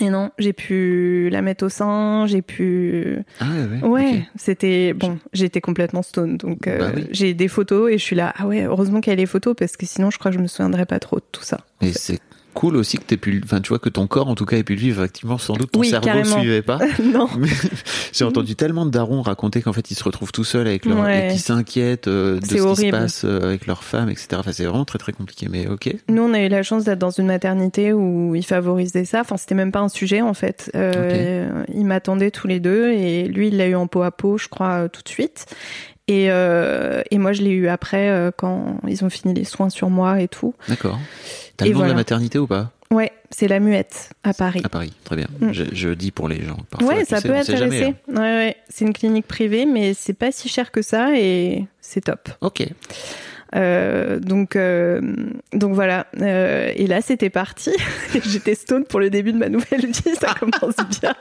Et non, j'ai pu la mettre au sein, j'ai pu. Ah ouais, ouais. C'était bon. J'étais complètement stone, donc euh, Bah oui. j'ai des photos et je suis là. Ah ouais, heureusement qu'il y a les photos parce que sinon, je crois que je me souviendrais pas trop de tout ça. Et c'est cool aussi que t'aies pu, enfin, tu vois, que ton corps, en tout cas, ait pu le vivre. Effectivement, sans doute, ton Oui, cerveau carrément. suivait pas. non. J'ai entendu tellement de darons raconter qu'en fait ils se retrouvent tout seuls avec leur Ouais. et qui s'inquiètent euh, de ce qui se passe euh, avec leur femme, etc. Enfin, c'est vraiment très très compliqué. Mais ok. Nous, on a eu la chance d'être dans une maternité où ils favorisaient ça. Enfin, c'était même pas un sujet en fait. Euh, Ils m'attendaient tous les deux et lui, il l'a eu en peau à peau, je crois, tout de suite. Et, euh, et moi, je l'ai eu après euh, quand ils ont fini les soins sur moi et tout. D'accord. T'as le nom de la maternité ou pas Ouais, c'est la muette à Paris. À Paris, très bien. Mm. Je, je dis pour les gens. Parfois, ouais, ça sais, peut intéresser. hein. Ouais, ouais. C'est une clinique privée, mais c'est pas si cher que ça et c'est top. Ok. Euh, donc, euh, donc voilà. Euh, et là, c'était parti. J'étais stone pour le début de ma nouvelle vie. Ça commence bien.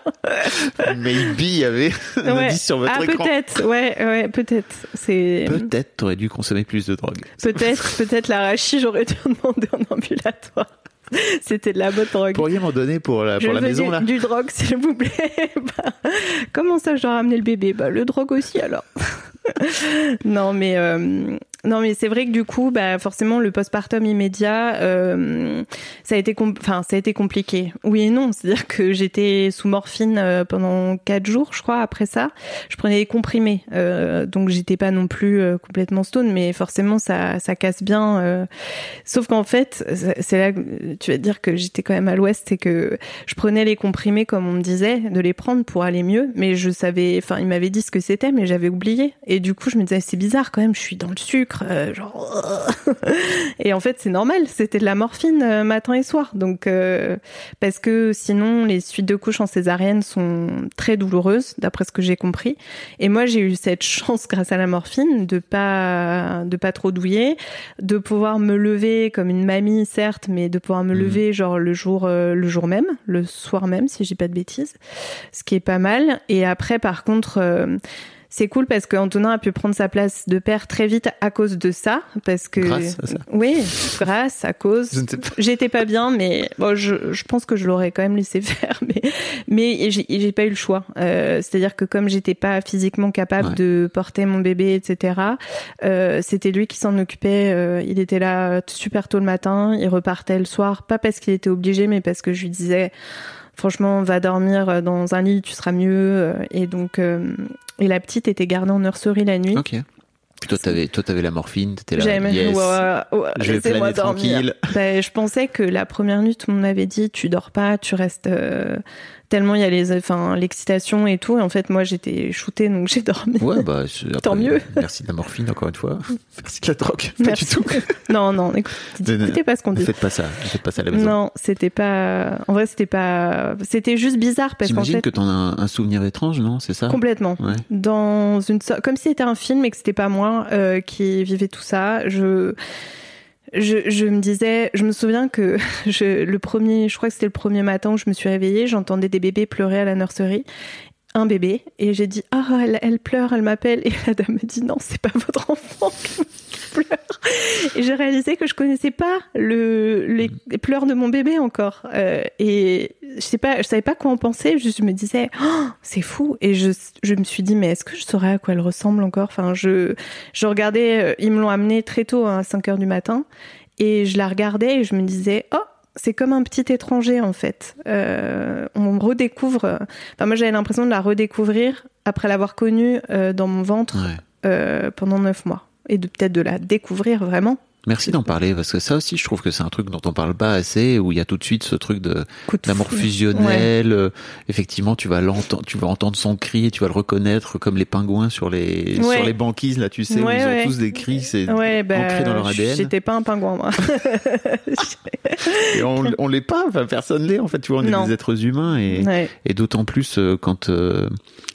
Maybe il y avait un Ouais. indice sur votre ah, peut-être. Ouais, ouais, peut-être. C'est Peut-être t'aurais dû consommer plus de drogue. peut-être, peut-être l'arachis. J'aurais dû en demander en ambulatoire. C'était de la bonne drogue. Pourriez m'en donner pour la, Je pour la maison du, là du drogue, s'il vous plaît. Bah, comment ça, je dois ramener le bébé? Bah, le drogue aussi, alors. non, mais euh, non, mais c'est vrai que du coup, bah, forcément, le postpartum immédiat, euh, ça a été, enfin, ça a été compliqué. Oui et non, c'est-à-dire que j'étais sous morphine euh, pendant quatre jours, je crois. Après ça, je prenais des comprimés, euh, donc j'étais pas non plus euh, complètement stone, mais forcément, ça, ça casse bien. euh. Sauf qu'en fait, c'est- c'est là que tu vas dire que j'étais quand même à l'ouest et que je prenais les comprimés comme on me disait de les prendre pour aller mieux, mais je savais, enfin, il m'avait dit ce que c'était, mais j'avais oublié. Et du coup, je me disais, c'est bizarre quand même, je suis dans le sucre, euh, genre. et en fait, c'est normal, c'était de la morphine euh, matin et soir. Donc, euh, parce que sinon, les suites de couches en césarienne sont très douloureuses, d'après ce que j'ai compris. Et moi, j'ai eu cette chance, grâce à la morphine, de pas, de pas trop douiller, de pouvoir me lever comme une mamie, certes, mais de pouvoir me Mhm. lever genre le jour, le jour même, le soir même, si j'ai pas de bêtises, ce qui est pas mal. Et après, par contre, c'est cool parce qu'Antonin a pu prendre sa place de père très vite à cause de ça. Parce que. Grâce à ça. Oui, grâce, à cause. Pas. J'étais pas bien, mais bon, je, je pense que je l'aurais quand même laissé faire. Mais, mais j'ai j'ai pas eu le choix. Euh, C'est-à-dire que comme j'étais pas physiquement capable Ouais. de porter mon bébé, etc., euh, c'était lui qui s'en occupait. Euh, il était là super tôt le matin, il repartait le soir, pas parce qu'il était obligé, mais parce que je lui disais franchement, va dormir dans un lit, tu seras mieux. Euh, Et donc, euh, et la petite était gardée en nurserie la nuit. Ok. Puis toi, t'avais, toi, t'avais la morphine, t'étais là. J'aimais, yes. ouais, ouais, Je vais planer dormir. tranquille. Ben, je pensais que la première nuit, tout le monde m'avait dit, tu dors pas, tu restes euh, tellement il y a les, enfin, l'excitation et tout. Et en fait, moi, j'étais shootée, donc j'ai dormi. Ouais, bah, Tant mieux. Merci de la morphine, encore une fois. Merci de la drogue. Pas Merci. du tout. non, non, écoutez pas ce qu'on Ne dit. faites pas ça. Ne faites pas ça à la maison. Non, c'était pas. En vrai, c'était pas. C'était juste bizarre parce qu'en J'imagine fait, que t'en as un, souvenir étrange, non C'est ça? Complètement. Ouais. Dans une comme si c'était un film et que c'était pas moi euh, qui vivais tout ça. Je je, me disais, je me souviens que le premier, je crois que c'était le premier matin où je me suis réveillée, j'entendais des bébés pleurer à la nurserie. Un bébé, et j'ai dit, ah, elle, pleure, elle m'appelle, et la dame me dit, non, c'est pas votre enfant Et j'ai réalisé que je connaissais pas le, les, les pleurs de mon bébé encore. Euh, et je sais pas, je savais pas quoi en penser, je me disais, oh, c'est fou. Et je, je me suis dit, mais est-ce que je saurais à quoi elle ressemble encore? Enfin, je, je regardais, euh, ils me l'ont amenée très tôt, hein, à 5 heures du matin. Et je la regardais et je me disais, oh, c'est comme un petit étranger en fait. Euh, on redécouvre. Enfin, moi j'avais l'impression de la redécouvrir après l'avoir connue euh, dans mon ventre Ouais. euh, pendant neuf mois et de peut-être de la découvrir vraiment. Merci d'en parler parce que ça aussi, je trouve que c'est un truc dont on parle pas assez, où il y a tout de suite ce truc de foudre. fusionnel. euh, Effectivement, tu vas l'entendre, tu vas entendre son cri et tu vas le reconnaître comme les pingouins sur les Ouais. sur les banquises là, tu sais, où Ouais, ils ont ouais. tous des cris, c'est Ouais, bah, ancré dans leur ADN. J'étais pas un pingouin moi. Et on, on l'est pas, enfin, personne l'est en fait. Tu vois, on est Non. des êtres humains et ouais. et d'autant plus euh, quand euh,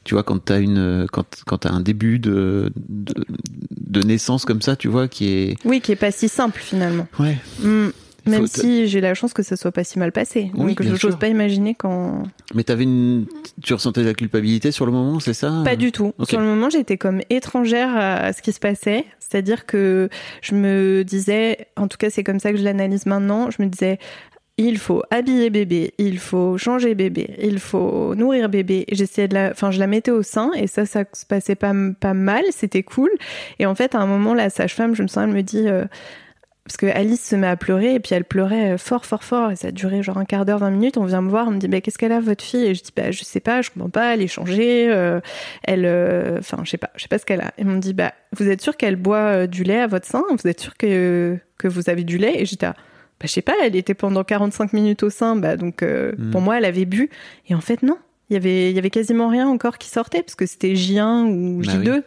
tu vois quand t'as une quand quand t'as un début de, de de naissance comme ça, tu vois, qui est Oui, qui est pas si simple finalement. ouais. Mm. Il Même si j'ai la chance que ça soit pas si mal passé. Oui, Donc je n'ose pas imaginer quand. Mais t'avais une, tu ressentais de la culpabilité sur le moment, c'est ça? Pas du tout. Sur le moment, j'étais comme étrangère à ce qui se passait. C'est-à-dire que je me disais, en tout cas, c'est comme ça que je l'analyse maintenant. Je me disais, il faut habiller bébé, il faut changer bébé, il faut nourrir bébé. J'essayais de la, enfin, je la mettais au sein et ça, ça se passait pas, pas mal, c'était cool. Et en fait, à un moment, la sage-femme, je me sens, elle me dit, euh, parce que Alice se met à pleurer et puis elle pleurait fort, fort, fort et ça a duré genre un quart d'heure, 20 minutes. On vient me voir, on me dit, bah, qu'est-ce qu'elle a, votre fille? Et je dis, bah, je sais pas, je comprends pas, elle est changée, euh, elle, euh, enfin, je sais pas, je sais pas ce qu'elle a. Et on me dit, bah, vous êtes sûr qu'elle boit euh, du lait à votre sein? Vous êtes sûr que, que vous avez du lait? Et j'étais, bah, je sais pas, elle était pendant 45 minutes au sein, bah, donc, euh, Mm. pour moi, elle avait bu. Et en fait, non. Il y avait, il y avait quasiment rien encore qui sortait parce que c'était J1 ou Bah J2.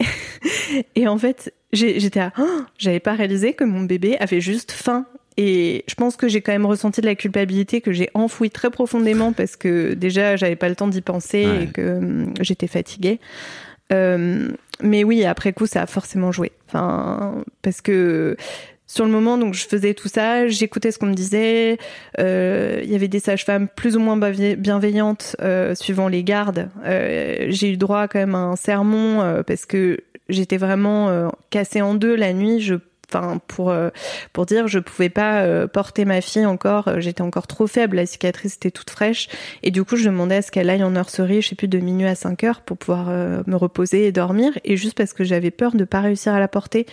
Et en fait, j'étais à, Oh j'avais pas réalisé que mon bébé avait juste faim. Et je pense que j'ai quand même ressenti de la culpabilité que j'ai enfouie très profondément parce que déjà j'avais pas le temps d'y penser Ouais. et que hum, j'étais fatiguée. Euh, mais oui, après coup, ça a forcément joué. Enfin, parce que sur le moment, donc je faisais tout ça, j'écoutais ce qu'on me disait. Euh, Il y avait des sages-femmes plus ou moins bienveillantes euh, suivant les gardes. Euh, j'ai eu droit quand même à un sermon euh, parce que j'étais vraiment euh, cassée en deux la nuit. Je Enfin, pour euh, pour dire, je pouvais pas euh, porter ma fille encore. euh, J'étais encore trop faible. La cicatrice était toute fraîche. Et du coup, je demandais à ce qu'elle aille en nurserie, je sais plus, de minuit à 5 heures pour pouvoir me reposer et dormir. Et juste parce que j'avais peur de pas réussir à la porter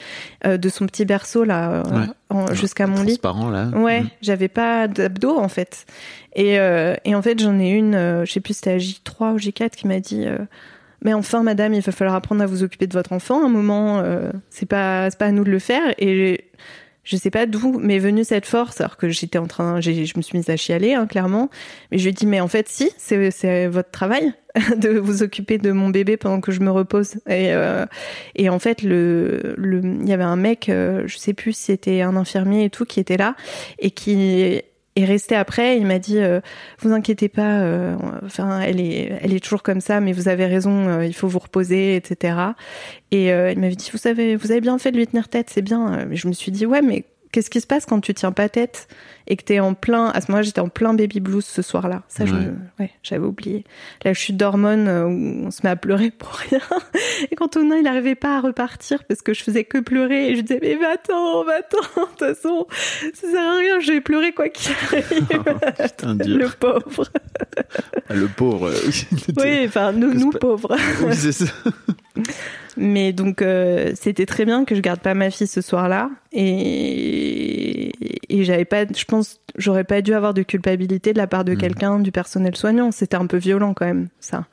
de son petit berceau là Ouais. jusqu'à mon lit. Là. Ouais, Mhm. j'avais pas d'abdos en fait. Et, euh, et en fait, j'en ai une, je sais plus, c'était à J3 ou J4 qui m'a dit euh, Mais enfin, madame, il va falloir apprendre à vous occuper de votre enfant. Un moment, euh, c'est pas, c'est pas à nous de le faire. Et je sais pas d'où m'est venue cette force, alors que j'étais en train, je me suis mise à chialer, hein, clairement. Mais je lui ai dit Mais en fait, si, c'est votre travail de vous occuper de mon bébé pendant que je me repose. Et, euh, et en fait, le, il y avait un mec, euh, je sais plus si c'était un infirmier et tout, qui était là et qui est resté après. Il m'a dit, euh, vous inquiétez pas, euh, enfin, elle est, elle est toujours comme ça, mais vous avez raison, euh, il faut vous reposer, etc. Et il m'avait dit, vous savez, vous avez bien fait de lui tenir tête, c'est bien. Mais je me suis dit, ouais, mais qu'est-ce qui se passe quand tu tiens pas tête? Et que t'es en plein. À ce moment-là, j'étais en plein baby blues ce soir-là. Ça, Ouais. ouais, j'avais oublié. La chute d'hormones euh, où on se met à pleurer pour rien. Et quand Tonin, il n'arrivait pas à repartir parce que je faisais que pleurer et je disais mais va-t'en, va-t'en. De toute façon, ça sert à rien. Je vais pleurer quoi qu'il arrive. Putain, dur. Le pauvre. Ah, Le pauvre. euh, oui, enfin nous, nous pa- pauvres. Oui, c'est ça. Mais donc, euh, c'était très bien que je garde pas ma fille ce soir-là. Et, et j'avais pas, je pense, j'aurais pas dû avoir de culpabilité de la part de Mhm. quelqu'un du personnel soignant. C'était un peu violent quand même, ça.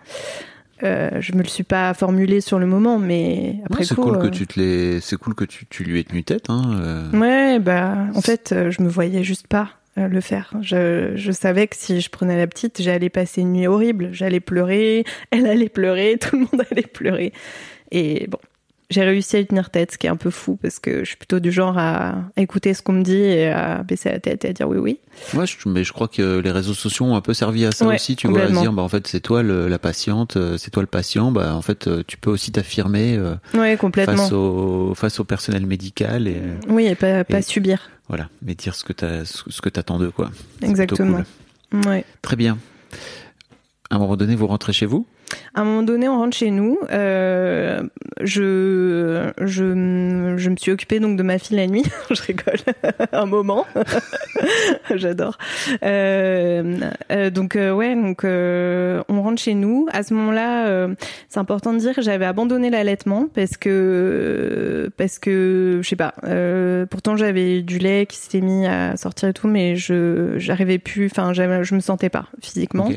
Euh, je me le suis pas formulé sur le moment, mais après Ouais, c'est cool euh, que tu te c'est cool que tu, tu lui aies tenu tête. Hein, euh. Ouais, bah, en fait, euh, je me voyais juste pas euh, le faire. Je, je savais que si je prenais la petite, j'allais passer une nuit horrible. J'allais pleurer, elle allait pleurer, tout le monde allait pleurer. Et bon, j'ai réussi à y tenir tête, ce qui est un peu fou parce que je suis plutôt du genre à écouter ce qu'on me dit et à baisser la tête et à dire oui, oui. Ouais, je- mais je crois que les réseaux sociaux ont un peu servi à ça Ouais, aussi. Tu vois, à dire, bah, en fait, c'est toi le- la patiente, euh, c'est toi le patient. Bah, en fait, euh, tu peux aussi t'affirmer euh, Ouais, complètement. face au face au personnel médical et Oui, et pas, subir. voilà, mais dire ce que t'as ce que t'attends d'eux, quoi. Exactement. cool. Ouais. Très bien. À un moment donné, vous rentrez chez vous? À un moment donné, on rentre chez nous. Euh, je, je, je me suis occupée donc de ma fille la nuit. je rigole. un moment. J'adore. Euh, euh, donc euh, ouais, donc euh, on rentre chez nous. À ce moment-là, euh, c'est important de dire que j'avais abandonné l'allaitement parce que parce que je sais pas. euh, pourtant, j'avais du lait qui s'était mis à sortir et tout, mais je j'arrivais plus. Enfin, je me sentais pas physiquement.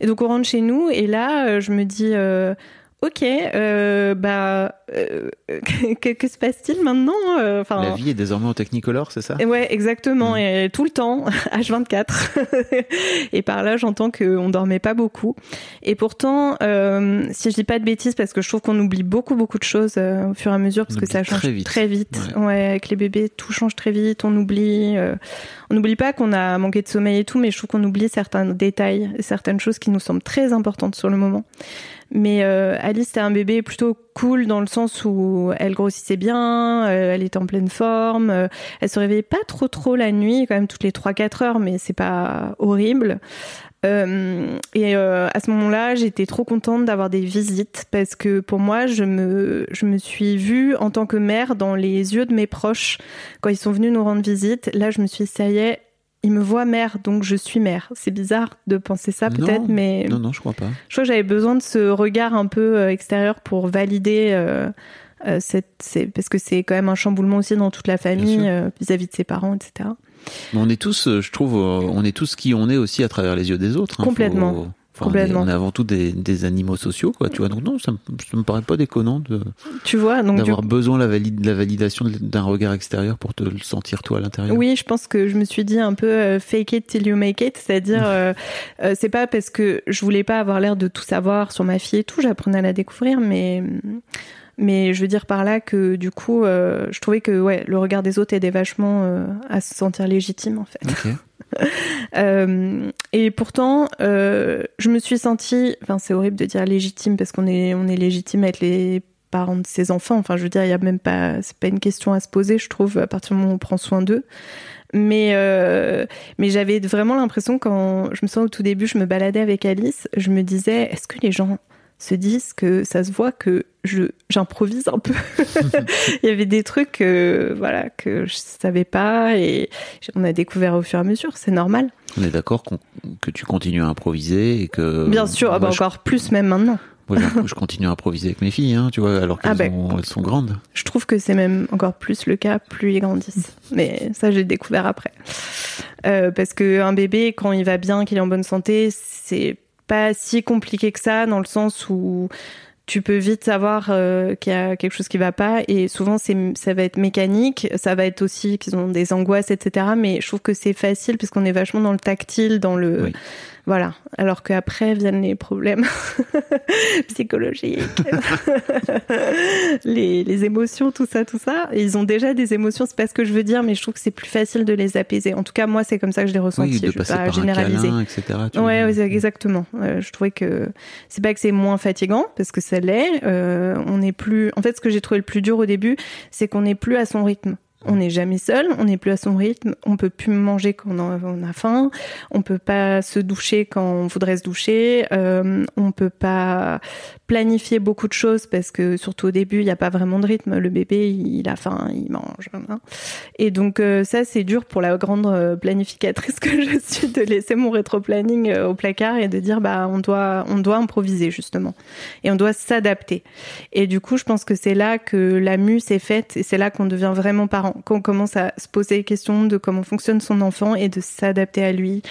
Et donc on rentre chez nous et là euh, je me dis euh, ok euh, bah euh, que, que se passe-t-il maintenant Euh, Enfin La vie est désormais en Technicolor, c'est ça? Ouais, exactement, Mm. et tout le temps, H24. et par là, j'entends qu'on dormait pas beaucoup. Et pourtant, euh, si je dis pas de bêtises, parce que je trouve qu'on oublie beaucoup, beaucoup de choses euh, au fur et à mesure, parce On que ça change très vite. vite. Ouais. Ouais. avec les bébés, tout change très vite. On oublie, euh, on n'oublie pas qu'on a manqué de sommeil et tout, mais je trouve qu'on oublie certains détails, certaines choses qui nous semblent très importantes sur le moment. Mais euh, Alice, c'était un bébé plutôt cool dans le sens où elle grossissait bien, euh, elle était en pleine forme, euh, elle se réveillait pas trop trop la nuit, quand même toutes les 3-4 heures, mais c'est pas horrible. Euh, et euh, à ce moment-là, j'étais trop contente d'avoir des visites parce que pour moi, je me, je me suis vue en tant que mère dans les yeux de mes proches quand ils sont venus nous rendre visite. Là, je me suis dit, ça y est, ils me voient mère, donc je suis mère. C'est bizarre de penser ça peut-être, mais Non, non, je crois pas. je crois que j'avais besoin de ce regard un peu euh, extérieur pour valider euh, euh, c'est, parce que c'est quand même un chamboulement aussi dans toute la famille euh, vis-à-vis de ses parents, etc. Mais on est tous, je trouve, on est tous qui on est aussi à travers les yeux des autres. hein. Complètement. Faut- enfin. On est, on est avant tout des, des animaux sociaux, quoi. Tu vois, donc non, ça me, ça me paraît pas déconnant de Tu vois, donc du d'avoir besoin la, valide, la validation de- d'un regard extérieur pour te le sentir toi à l'intérieur. Oui, je pense que je me suis dit un peu euh, fake it till you make it, c'est-à-dire euh, euh, c'est pas parce que je voulais pas avoir l'air de tout savoir sur ma fille et tout, j'apprenais à la découvrir, mais mais je veux dire par là que du coup, euh, je trouvais que ouais, le regard des autres aidait vachement euh, à se sentir légitime en fait. Ok. Euh, et pourtant, euh, je me suis sentie, enfin c'est horrible de dire légitime parce qu'on est on est légitime à être les parents de ses enfants. Enfin, je veux dire, il y a même pas, c'est pas une question à se poser, je trouve, à partir du moment où on prend soin d'eux. Mais euh, mais j'avais vraiment l'impression quand je me sens au tout début, je me baladais avec Alice, je me disais, est-ce que les gens se disent que ça se voit que je j'improvise un peu. Il y avait des trucs euh, voilà que je savais pas et on a découvert au fur et à mesure, c'est normal. On est d'accord que tu continues à improviser et que. Bien sûr, ah bah je- encore plus même maintenant. moi, je, continue à improviser avec mes filles, hein, tu vois, alors qu'elles Ah elles sont grandes. Je trouve que c'est même encore plus le cas plus ils grandissent. Mais ça, j'ai découvert après. Euh, parce que un bébé, quand il va bien, qu'il est en bonne santé, c'est pas si compliqué que ça, dans le sens où tu peux vite savoir euh, qu'il y a quelque chose qui va pas. Et souvent, c'est ça va être mécanique, ça va être aussi qu'ils ont des angoisses, etc. Mais je trouve que c'est facile puisqu'on est vachement dans le tactile, dans le. Voilà. Alors qu'après viennent les problèmes psychologiques, les, les émotions, tout ça, tout ça. Et ils ont déjà des émotions, c'est pas ce que je veux dire, mais je trouve que c'est plus facile de les apaiser. En tout cas, moi, c'est comme ça que je l'ai ressenti. Oui, de je passer pas par généraliser. un câlin, etc. ouais, exactement. Euh, je trouvais que c'est pas que c'est moins fatigant parce que ça l'est. Euh, on n'est plus. En fait, ce que j'ai trouvé le plus dur au début, c'est qu'on n'est plus à son rythme. On n'est jamais seul, on n'est plus à son rythme, on peut plus manger quand on a, faim, on peut pas se doucher quand on voudrait se doucher, euh, on peut pas planifier beaucoup de choses parce que surtout au début il n'y a pas vraiment de rythme. Le bébé il, a faim, il mange. Et donc euh, ça c'est dur pour la grande euh, planificatrice que je suis de laisser mon rétro-planning euh, au placard et de dire bah on doit on doit improviser justement et on doit s'adapter. Et du coup je pense que c'est là que la mue s'est faite et c'est là qu'on devient vraiment parent qu'on commence à se poser les questions de comment fonctionne son enfant et de s'adapter à lui.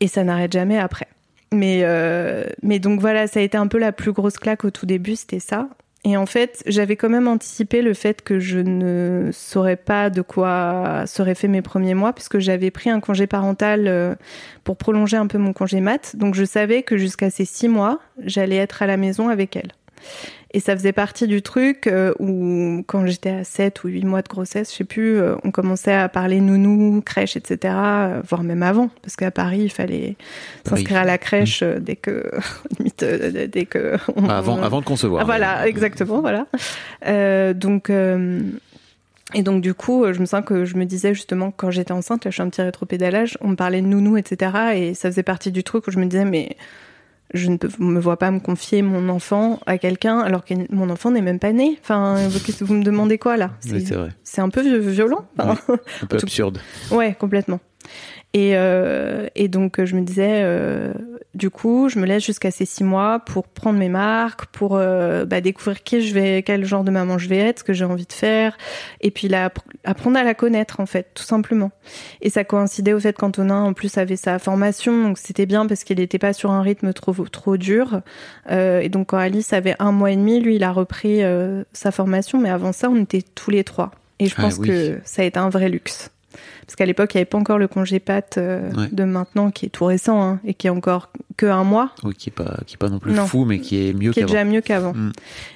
Et ça n'arrête jamais après. Mais, euh, mais donc voilà, ça a été un peu la plus grosse claque au tout début, c'était ça. Et en fait, j'avais quand même anticipé le fait que je ne saurais pas de quoi seraient faits mes premiers mois, puisque j'avais pris un congé parental euh, pour prolonger un peu mon congé mat. Donc je savais que jusqu'à ces six mois, j'allais être à la maison avec elle. Et ça faisait partie du truc euh, où, quand j'étais à 7 ou 8 mois de grossesse, je sais plus, euh, on commençait à parler nounou, crèche, etc., euh, voire même avant, parce qu'à Paris, il fallait s'inscrire à la crèche mmh. dès que, limite, dès que. Ah, avant, avant de concevoir. Ah, voilà, exactement, voilà. donc. Et donc du coup, je me sens que je me disais justement quand j'étais enceinte, là je suis un petit rétropédalage, on me parlait de nounou, etc. Et ça faisait partie du truc où je me disais mais je ne me vois pas me confier mon enfant à quelqu'un alors que mon enfant n'est même pas né. Enfin, vous me demandez quoi là? C'est un peu violent. un peu absurde. Ouais, complètement. Et, euh, et donc je me disais, euh, du coup, je me laisse jusqu'à ces six mois pour prendre mes marques, pour euh, bah, découvrir qui je vais, quel genre de maman je vais être, ce que j'ai envie de faire, et puis là, apprendre à la connaître en fait, tout simplement. Et ça coïncidait au fait qu'Antonin en plus avait sa formation, donc c'était bien parce qu'il n'était pas sur un rythme trop trop dur. Euh, et donc quand Alice avait un mois et demi, lui, il a repris euh, sa formation, mais avant ça, on était tous les trois. Et je ah pense que ça a été un vrai luxe. Parce qu'à l'époque, il n'y avait pas encore le congé pâte euh, de maintenant, qui est tout récent, hein, et qui est encore que un mois. Oui, qui n'est pas, qui est pas non plus fou, mais qui est mieux qu'avant. Qui est déjà mieux qu'avant. Mm.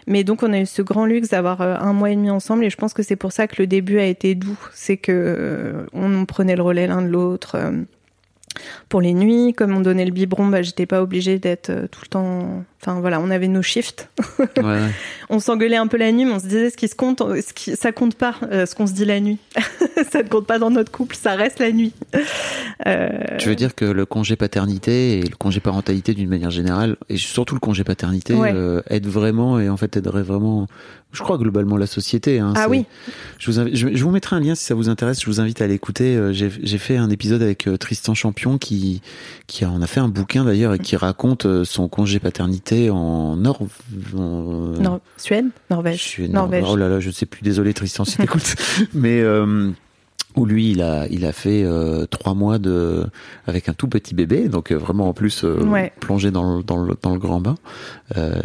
Mais donc, on a eu ce grand luxe d'avoir euh, un mois et demi ensemble, et je pense que c'est pour ça que le début a été doux. C'est que euh, on prenait le relais l'un de l'autre pour les nuits, comme on donnait le biberon, bah, j'étais pas obligée d'être euh, tout le temps. Enfin voilà, on avait nos shifts. on s'engueulait un peu la nuit, mais on se disait ce qui se compte, ce qui... ça compte pas, euh, ce qu'on se dit la nuit. ça ne compte pas dans notre couple, ça reste la nuit. Euh... Tu veux dire que le congé paternité et le congé parentalité d'une manière générale, et surtout le congé paternité, euh, aide vraiment et en fait aiderait vraiment je crois globalement la société. Hein, ah oui. Je vous, je, vous mettrai un lien si ça vous intéresse. Je vous invite à l'écouter. Euh, j'ai fait un épisode avec euh, Tristan Champion qui, qui a, on a fait un bouquin d'ailleurs et qui raconte euh, son congé paternité en Nord, Suède, Norvège. Norvège. Oh là là, je sais plus. Désolé Tristan si t'écoutes. Mais où lui il a il a fait euh, trois mois de avec un tout petit bébé donc euh, vraiment en plus euh, plongé dans le, dans le, dans le grand bain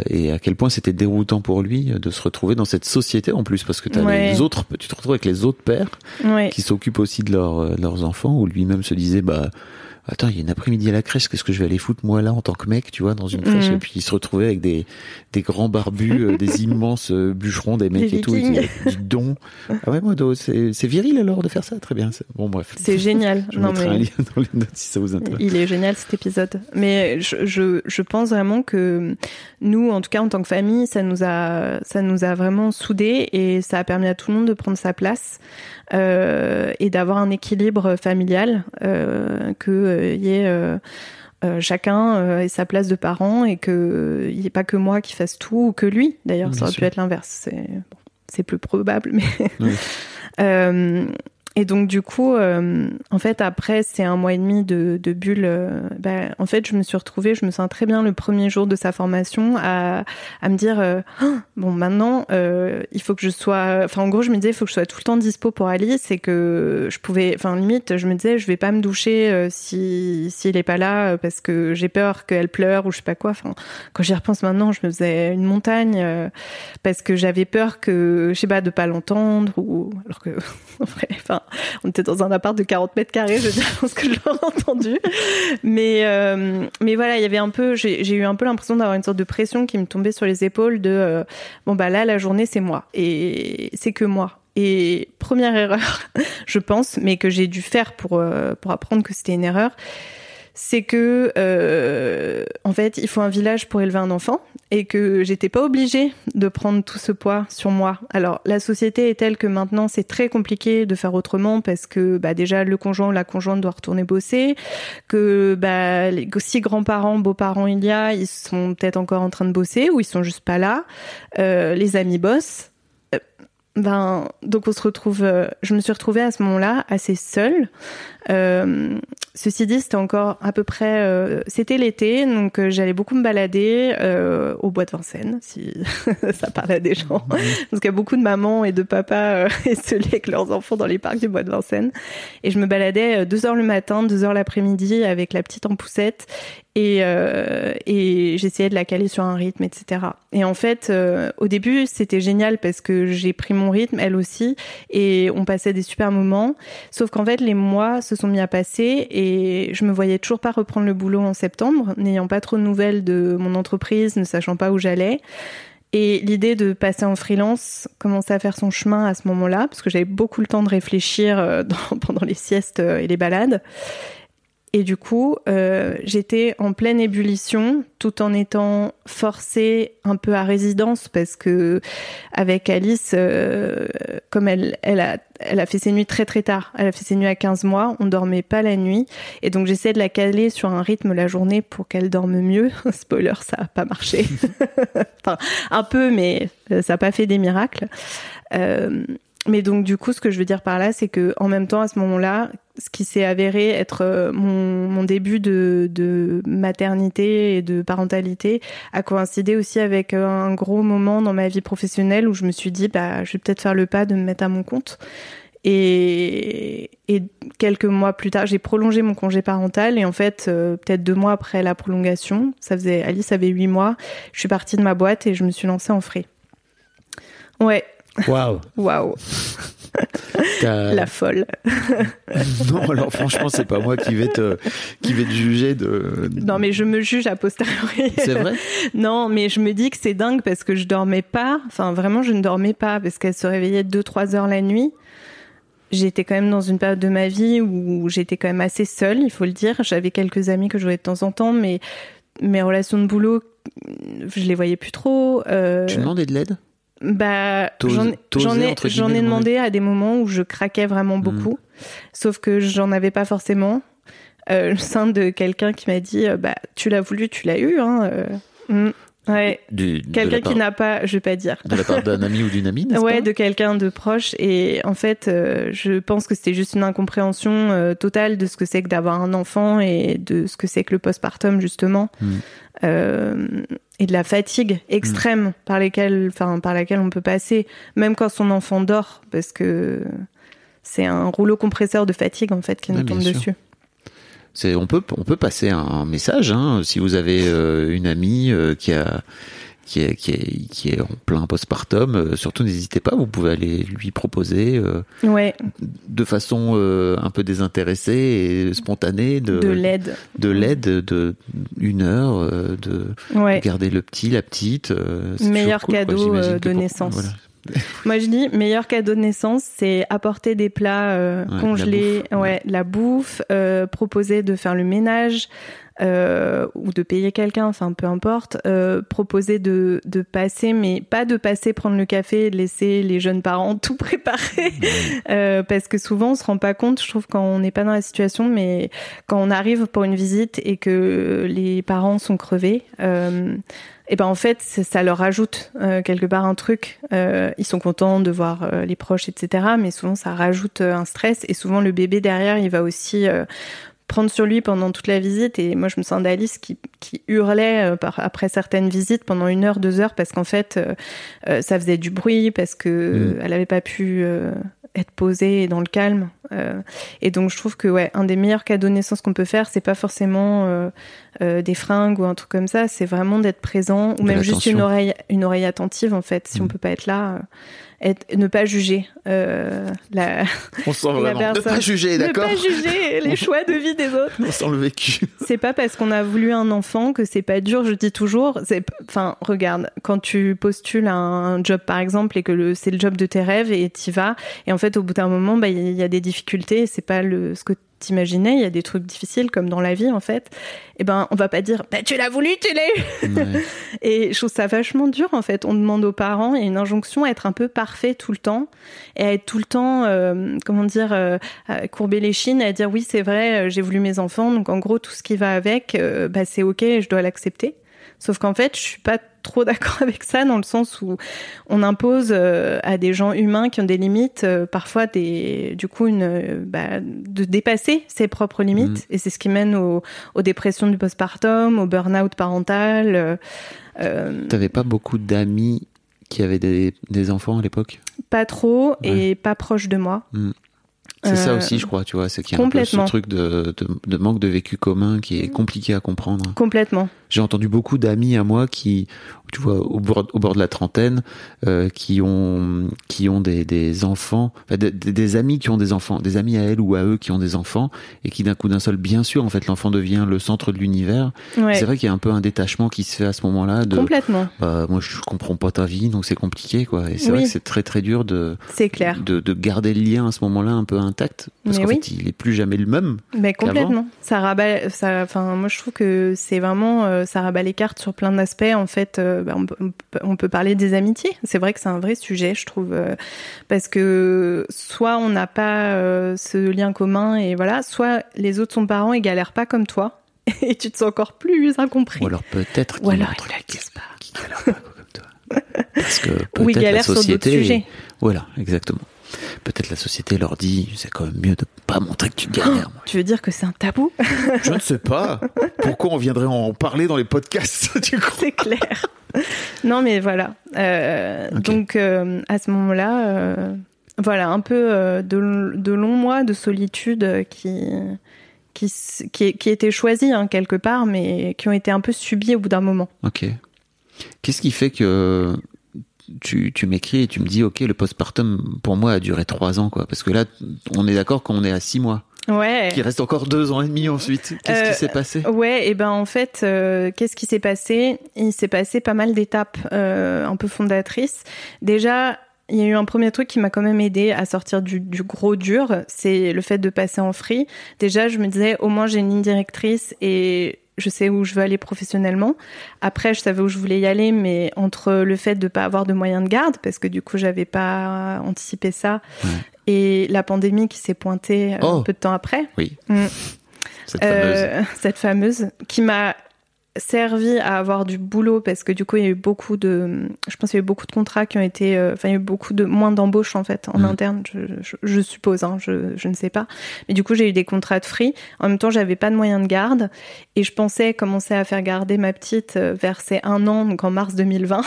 et à quel point c'était déroutant pour lui de se retrouver dans cette société en plus parce que as les autres tu te retrouves avec les autres pères qui s'occupent aussi de leurs leurs enfants où lui-même se disait bah attends, il y a une après-midi à la crèche, qu'est-ce que je vais aller foutre moi là en tant que mec, tu vois, dans une crèche, mhm. et puis il se retrouvait avec des, des grands barbus, euh, des immenses euh, bûcherons, des mecs et tout, et du don. Ah ouais, moi, c'est viril alors de faire ça, très bien. Bon, bref. C'est génial. je non, mais... un lien dans les notes si ça vous intéresse. Il est génial cet épisode. Mais je, je, je pense vraiment que nous, en tout cas en tant que famille, ça nous a, ça nous a vraiment soudés et ça a permis à tout le monde de prendre sa place. Euh, et d'avoir un équilibre familial, euh, qu'il euh, y ait chacun ait sa place de parent et qu'il n'y ait pas que moi qui fasse tout ou que lui. D'ailleurs, ça aurait pu être l'inverse. C'est plus probable, mais oui. Et donc du coup, euh, en fait, après c'est un mois et demi de, de bulle. Euh, bah, en fait, je me suis retrouvée, je me sens très bien le premier jour de sa formation à, à me dire euh, oh, bon maintenant il faut que je sois. Enfin en gros, je me disais il faut que je sois tout le temps dispo pour Alice et que je pouvais. Enfin limite, je me disais je vais pas me doucher si s'il est pas là parce que j'ai peur qu'elle pleure ou je sais pas quoi. Enfin quand j'y repense maintenant, je me faisais une montagne parce que j'avais peur que je sais pas de pas l'entendre ou alors que en vrai, enfin on était dans un appart de 40 mètres carrés, je, pense que je l'aurais entendu. Mais, euh, mais voilà, il y avait un peu, j'ai eu un peu l'impression d'avoir une sorte de pression qui me tombait sur les épaules de, euh, bon bah là, la journée, c'est moi. Et c'est que moi. Et première erreur, je pense, mais que j'ai dû faire pour, euh, pour apprendre que c'était une erreur, c'est que euh, en fait, il faut un village pour élever un enfant et que j'étais pas obligée de prendre tout ce poids sur moi. Alors la société est telle que maintenant c'est très compliqué de faire autrement parce que bah, déjà le conjoint ou la conjointe doit retourner bosser, que bah, si grands-parents, beaux-parents il y a, ils sont peut-être encore en train de bosser ou ils sont juste pas là. Euh, les amis bossent. Euh, ben, donc on se retrouve, euh, je me suis retrouvée à ce moment-là assez seule. Euh, ceci dit, c'était encore à peu près, euh, c'était l'été, donc euh, j'allais beaucoup me balader euh, au bois de Vincennes, si ça parle à des gens, parce qu'il y a beaucoup de mamans et de papas esselés avec leurs enfants dans les parcs du bois de Vincennes. Et je me baladais deux heures le matin, deux heures l'après-midi avec la petite en poussette, et, euh, et j'essayais de la caler sur un rythme, etc. Et en fait, euh, au début, c'était génial parce que j'ai pris mon rythme, elle aussi, et on passait des super moments. Sauf qu'en fait, les mois se sont mis à passer et je me voyais toujours pas reprendre le boulot en septembre, n'ayant pas trop de nouvelles de mon entreprise, ne sachant pas où j'allais. Et l'idée de passer en freelance commençait à faire son chemin à ce moment-là, parce que j'avais beaucoup le temps de réfléchir euh, pendant les siestes euh, et les balades. Et du coup, euh, j'étais en pleine ébullition, tout en étant forcée un peu à résidence, parce que avec Alice, euh, comme elle, elle a, elle a fait ses nuits très très tard. Elle a fait ses nuits à 15 mois, on dormait pas la nuit, et donc j'essaie de la caler sur un rythme la journée pour qu'elle dorme mieux. Spoiler, ça a pas marché. enfin, un peu, mais euh, ça a pas fait des miracles. Mais donc du coup, ce que je veux dire par là, c'est que en même temps, à ce moment-là, ce qui s'est avéré être euh, mon, mon début de, de maternité et de parentalité a coïncidé aussi avec euh, un gros moment dans ma vie professionnelle où je me suis dit, bah, je vais peut-être faire le pas de me mettre à mon compte. Et, et quelques mois plus tard, j'ai prolongé mon congé parental et en fait, euh, peut-être deux mois après la prolongation, ça faisait Alice avait huit mois, je suis partie de ma boîte et je me suis lancée en free. Ouais, Waouh. la folle. Non, alors franchement, c'est pas moi qui vais te, qui vais te juger de. Non, mais je me juge a posteriori. C'est vrai? Non, mais je me dis que c'est dingue parce que je dormais pas. Enfin, vraiment, je ne dormais pas parce qu'elle se réveillait deux, trois heures la nuit. J'étais quand même dans une période de ma vie où j'étais quand même assez seule, il faut le dire. J'avais quelques amis que je voyais de temps en temps, mais mes relations de boulot, je les voyais plus trop. Euh, Tu demandais de l'aide? Bah, j'en ai, j'en demandé à des moments où je craquais vraiment beaucoup, sauf que j'en avais pas forcément. Euh, le sein de quelqu'un qui m'a dit, euh, bah, tu l'as voulu, tu l'as eu. Hein, euh. Mm. Ouais. Quelqu'un qui n'a pas, je vais pas dire. De la part d'un ami ou d'une amie, n'est-ce Ouais, pas de quelqu'un de proche. Et en fait, euh, je pense que c'était juste une incompréhension euh, totale de ce que c'est que d'avoir un enfant et de ce que c'est que le postpartum, justement. Mm. Euh, et de la fatigue extrême par, lesquelles, enfin, par laquelle on peut passer, même quand son enfant dort, parce que c'est un rouleau compresseur de fatigue, en fait, qui nous tombe sûr. dessus. C'est, on peut, on peut passer un message, hein, si vous avez euh, une amie euh, qui a, qui est, qui est, qui est en plein postpartum, euh, surtout n'hésitez pas, vous pouvez aller lui proposer euh, Ouais, de façon euh, un peu désintéressée et spontanée de, de l'aide. de l'aide de une heure, de Ouais. garder le petit, la petite. Meilleur cool, cadeau, de pour- naissance. voilà. Moi, je dis, meilleur cadeau de naissance, c'est apporter des plats euh, Ouais, congelés, la bouffe, ouais, la bouffe, euh, proposer de faire le ménage euh, ou de payer quelqu'un, enfin peu importe, euh, proposer de, de passer, mais pas de passer prendre le café laisser les jeunes parents tout préparer, euh, parce que souvent on se rend pas compte, je trouve, quand on n'est pas dans la situation, mais quand on arrive pour une visite et que les parents sont crevés. Euh, et ben en fait ça leur ajoute euh, quelque part un truc. Euh, ils sont contents de voir les proches, etc. Mais souvent ça rajoute un stress et souvent le bébé derrière il va aussi euh, prendre sur lui pendant toute la visite. Et moi je me sens d'Alice qui, qui hurlait euh, par, après certaines visites pendant une heure, deux heures parce qu'en fait euh, euh, ça faisait du bruit parce que Mm. elle avait pas pu euh, être posée dans le calme. Euh, et donc je trouve que ouais un des meilleurs cadeaux de naissance qu'on peut faire c'est pas forcément euh, euh, des fringues ou un truc comme ça, c'est vraiment d'être présent ou De même juste une oreille, une oreille attentive en fait. Si Mm. on peut pas être là, euh, être, ne pas juger euh, la, On sent la vraiment. Ne personne. pas juger, Ne d'accord pas juger les choix de vie des autres. On sent le vécu. C'est pas parce qu'on a voulu un enfant que c'est pas dur. Je dis toujours, c'est, enfin, regarde, quand tu postules à un job par exemple et que le, c'est le job de tes rêves et t'y vas, et en fait au bout d'un moment, bah il y a des difficultés. Et C'est pas le ce que t'imaginais, il y a des trucs difficiles comme dans la vie en fait, et ben on va pas dire bah, tu l'as voulu, tu l'as eu. Ouais. Et je trouve ça vachement dur en fait. On demande aux parents, il y a une injonction à être un peu parfait tout le temps et à être tout le temps, euh, comment dire, euh, à courber les chines, à dire oui c'est vrai, euh, j'ai voulu mes enfants, donc en gros tout ce qui va avec, euh, bah, c'est ok, je dois l'accepter. Sauf qu'en fait, je suis pas trop d'accord avec ça dans le sens où on impose euh, à des gens humains qui ont des limites, euh, parfois des, du coup, une, euh, bah, de dépasser ses propres limites. Et c'est ce qui mène au- aux dépressions du postpartum, au burn-out parental. T'avais pas beaucoup d'amis qui avaient des, des enfants à l'époque? Pas trop et pas proche de moi. C'est ça aussi, je crois, tu vois, c'est qu'il y a un peu ce truc de, de, de manque de vécu commun qui est compliqué à comprendre. Complètement. J'ai entendu beaucoup d'amis à moi qui, tu vois, au bord, au bord de la trentaine, euh, qui ont, qui ont des, des enfants, enfin, des, amis qui ont des enfants, des amis à elles ou à eux qui ont des enfants, et qui d'un coup d'un seul, bien sûr, en fait, l'enfant devient le centre de l'univers. Ouais. C'est vrai qu'il y a un peu un détachement qui se fait à ce moment-là de, Complètement. bah, moi, je comprends pas ta vie, donc c'est compliqué, quoi. Et c'est Oui. vrai que c'est très très dur de, C'est clair. de, de garder le lien à ce moment-là un peu intact, parce qu'en oui. fait, il est plus jamais le même. Mais complètement. Ça rabat, ça, enfin, moi je trouve que c'est vraiment, euh, ça rabat les cartes sur plein d'aspects. En fait, euh, bah, on, peut- parler des amitiés. C'est vrai que c'est un vrai sujet, je trouve, euh, parce que soit on n'a pas euh, ce lien commun et voilà, soit les autres sont parents et galèrent pas comme toi et tu te sens encore plus incompris. Ou alors peut-être qu'il il a pas. qui galère pas comme toi. Parce que peut-être la sur société. sujets. Voilà, exactement. Peut-être la société leur dit, c'est quand même mieux de pas montrer que tu galères. moi. Tu veux dire que c'est un tabou? Je ne sais pas. Pourquoi on viendrait en parler dans les podcasts, tu crois? C'est clair. non, mais voilà. Euh. Donc, euh, à ce moment-là, euh, voilà, un peu euh, de, de longs mois de solitude qui, qui, qui étaient choisis hein, quelque part, mais qui ont été un peu subis au bout d'un moment. Ok. Qu'est-ce qui fait que tu, tu m'écris et tu me dis, ok, le postpartum pour moi a duré trois ans, quoi Parce que là, on est d'accord qu'on est à six mois. Ouais. Qu'il reste encore deux ans et demi ensuite. Qu'est-ce Euh, qui s'est passé? Ouais, et ben en fait, euh, qu'est-ce qui s'est passé? Il s'est passé pas mal d'étapes euh, un peu fondatrices. Déjà, il y a eu un premier truc qui m'a quand même aidé à sortir du, du gros dur, c'est le fait de passer en free. Déjà, je me disais, au moins j'ai une ligne directrice et je sais où je veux aller professionnellement. Après, je savais où je voulais y aller, mais entre le fait de pas avoir de moyens de garde, parce que du coup, j'avais pas anticipé ça, Ouais. et la pandémie qui s'est pointée euh, Oh. un peu de temps après. Oui. Mm. Cette fameuse. Euh, cette fameuse qui m'a servi à avoir du boulot parce que du coup il y a eu beaucoup de je pense qu'il y a eu beaucoup de contrats qui ont été euh, enfin il y a eu beaucoup de moins d'embauches en fait en Mhm. interne je, je, je suppose hein, je, je ne sais pas mais du coup j'ai eu des contrats de free en même temps j'avais pas de moyens de garde et je pensais commencer à faire garder ma petite euh, vers ses un an donc en mars 2020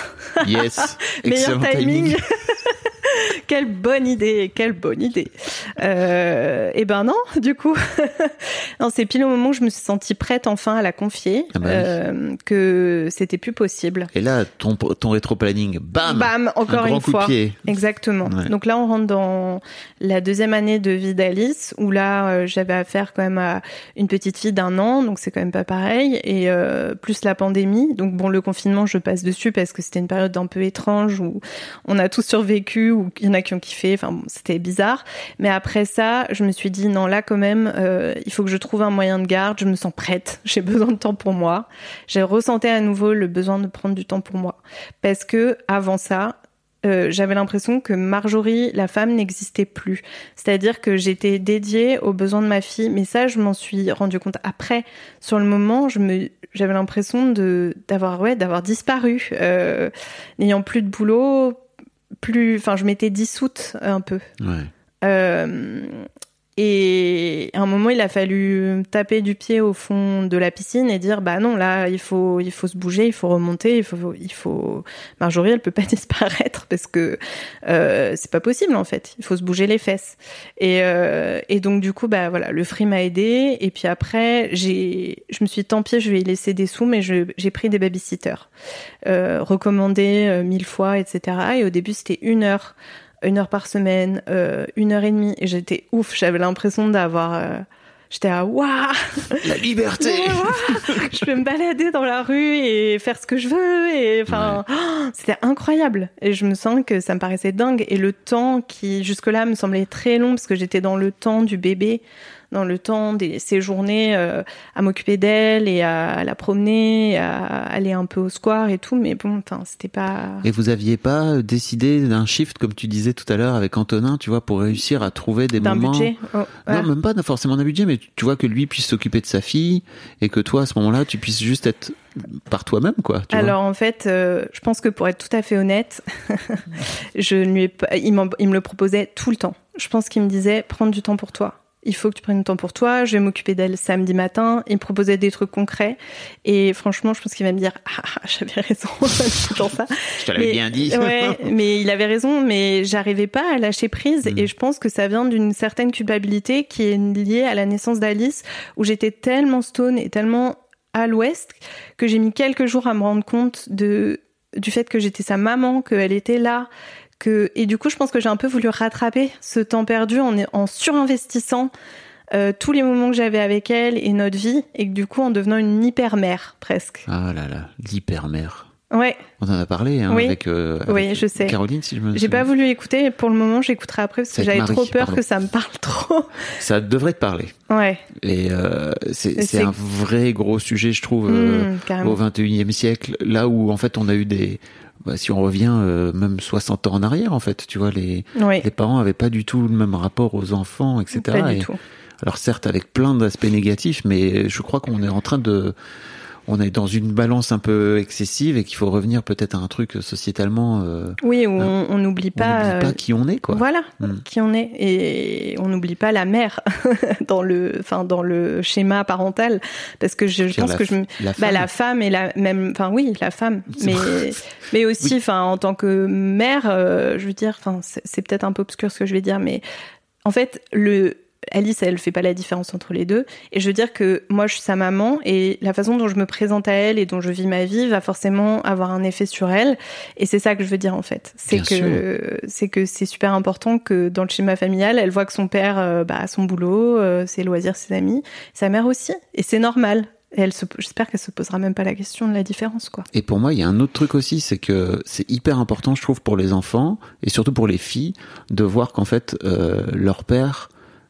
Yes. Meilleur Excellent timing. timing. quelle bonne idée, quelle bonne idée. Euh, et ben non, du coup, non, c'est pile au moment où je me suis sentie prête enfin à la confier, Ah bah oui. euh, que c'était plus possible. Et là, ton, ton rétro-planning, bam Bam, encore un grand une coup fois. de pied. Exactement. Ouais. Donc là, on rentre dans la deuxième année de vie d'Alice, où là, euh, j'avais affaire quand même à une petite fille d'un an, donc c'est quand même pas pareil, et euh, plus la pandémie. Donc bon, le confinement, je passe dessus parce que c'était une période un peu étrange où on a tous survécu, il y en a qui ont kiffé. Enfin, bon, c'était bizarre. Mais après ça, je me suis dit non, là quand même, euh, il faut que je trouve un moyen de garde. Je me sens prête. J'ai besoin de temps pour moi. J'ai ressenti à nouveau le besoin de prendre du temps pour moi parce que avant ça, euh, j'avais l'impression que Marjorie, la femme, n'existait plus. C'est-à-dire que j'étais dédiée aux besoins de ma fille, mais ça, je m'en suis rendu compte après. Sur le moment, je me, j'avais l'impression de d'avoir ouais d'avoir disparu, euh, n'ayant plus de boulot, plus, enfin, je m'étais dissoute un peu. Ouais. Euh, et à un moment, il a fallu taper du pied au fond de la piscine et dire bah non, là, il faut, il faut se bouger, il faut remonter, il faut, il faut. Marjorie, elle peut pas disparaître parce que euh, c'est pas possible en fait. Il faut se bouger les fesses. Et, euh, et donc du coup, bah voilà, le free m'a aidé. Et puis après, j'ai, je me suis dit, tant pis, je vais y laisser des sous, mais j'ai pris des babysitters, euh, recommandés euh, mille fois, etc. Et au début, c'était une heure une heure par semaine, euh, une heure et demie, et j'étais ouf. J'avais l'impression d'avoir, euh, j'étais à waouh, La liberté je peux me balader dans la rue et faire ce que je veux, et enfin, oh, c'était incroyable. Et je me sens que ça me paraissait dingue. Et le temps qui jusque-là me semblait très long parce que j'étais dans le temps du bébé. Dans le temps des ces journées euh, à m'occuper d'elle et à, la promener, à aller un peu au square et tout. Mais bon, c'était pas. Et vous aviez pas décidé d'un shift comme tu disais tout à l'heure avec Antonin, tu vois, pour réussir à trouver des moments. budget. Oh, non, même pas forcément d'un budget, mais tu vois que lui puisse s'occuper de sa fille et que toi à ce moment-là tu puisses juste être par toi-même, quoi. Alors en fait, euh, je pense que pour être tout à fait honnête, je lui ai pas, il, il me le proposait tout le temps. Je pense qu'il me disait prendre du temps pour toi il faut que tu prennes du temps pour toi, je vais m'occuper d'elle samedi matin. Il me proposait des trucs concrets. Et franchement, je pense qu'il va me dire, ah, ah j'avais raison, dans ça. Je te l'avais bien dit. ouais, mais il avait raison, mais j'arrivais pas à lâcher prise. Mm. Et je pense que ça vient d'une certaine culpabilité qui est liée à la naissance d'Alice, où j'étais tellement stone et tellement à l'ouest que j'ai mis quelques jours à me rendre compte de du fait que j'étais sa maman, qu'elle était là, que et du coup je pense que j'ai un peu voulu rattraper ce temps perdu en, en surinvestissant euh, tous les moments que j'avais avec elle et notre vie et que du coup en devenant une hyper mère presque. Ah là là, l'hyper mère. Ouais. On en a parlé hein, avec, euh, oui, je sais. Caroline, si je me J'ai pas voulu écouter. Pour le moment, j'écouterai après parce que j'avais trop peur que ça me parle trop. Ça devrait te parler. Ouais. Et euh, c'est un vrai gros sujet, je trouve, euh, mmh, au 21e siècle, là où en fait on a eu des bah, si on revient euh, même 60 ans en arrière, en fait, tu vois, les, les parents avaient pas du tout le même rapport aux enfants, etc. Pas du tout. Alors certes, avec plein d'aspects négatifs, mais je crois qu'on est en train de on est dans une balance un peu excessive et qu'il faut revenir peut-être à un truc sociétalement. Euh, oui, où on n'oublie pas, pas euh, qui on est, quoi. Voilà, hmm. qui on est, et on n'oublie pas la mère dans le, enfin dans le schéma parental, parce que je, pense que je, la bah, femme. la femme et la même, enfin oui, la femme, mais mais aussi, enfin en tant que mère, euh, je veux dire, enfin c'est peut-être un peu obscur ce que je vais dire, mais en fait le Alice, elle fait pas la différence entre les deux. Et je veux dire que moi, je suis sa maman et la façon dont je me présente à elle et dont je vis ma vie va forcément avoir un effet sur elle. Et c'est ça que je veux dire en fait. C'est que c'est que c'est super important que dans le schéma familial, elle voit que son père euh, bah, a son boulot, euh, ses loisirs, ses amis, sa mère aussi. Et c'est normal. Et elle j'espère qu'elle se posera même pas la question de la différence, quoi. Et pour moi, il y a un autre truc aussi, c'est que c'est hyper important, je trouve, pour les enfants et surtout pour les filles, de voir qu'en fait, euh, leur père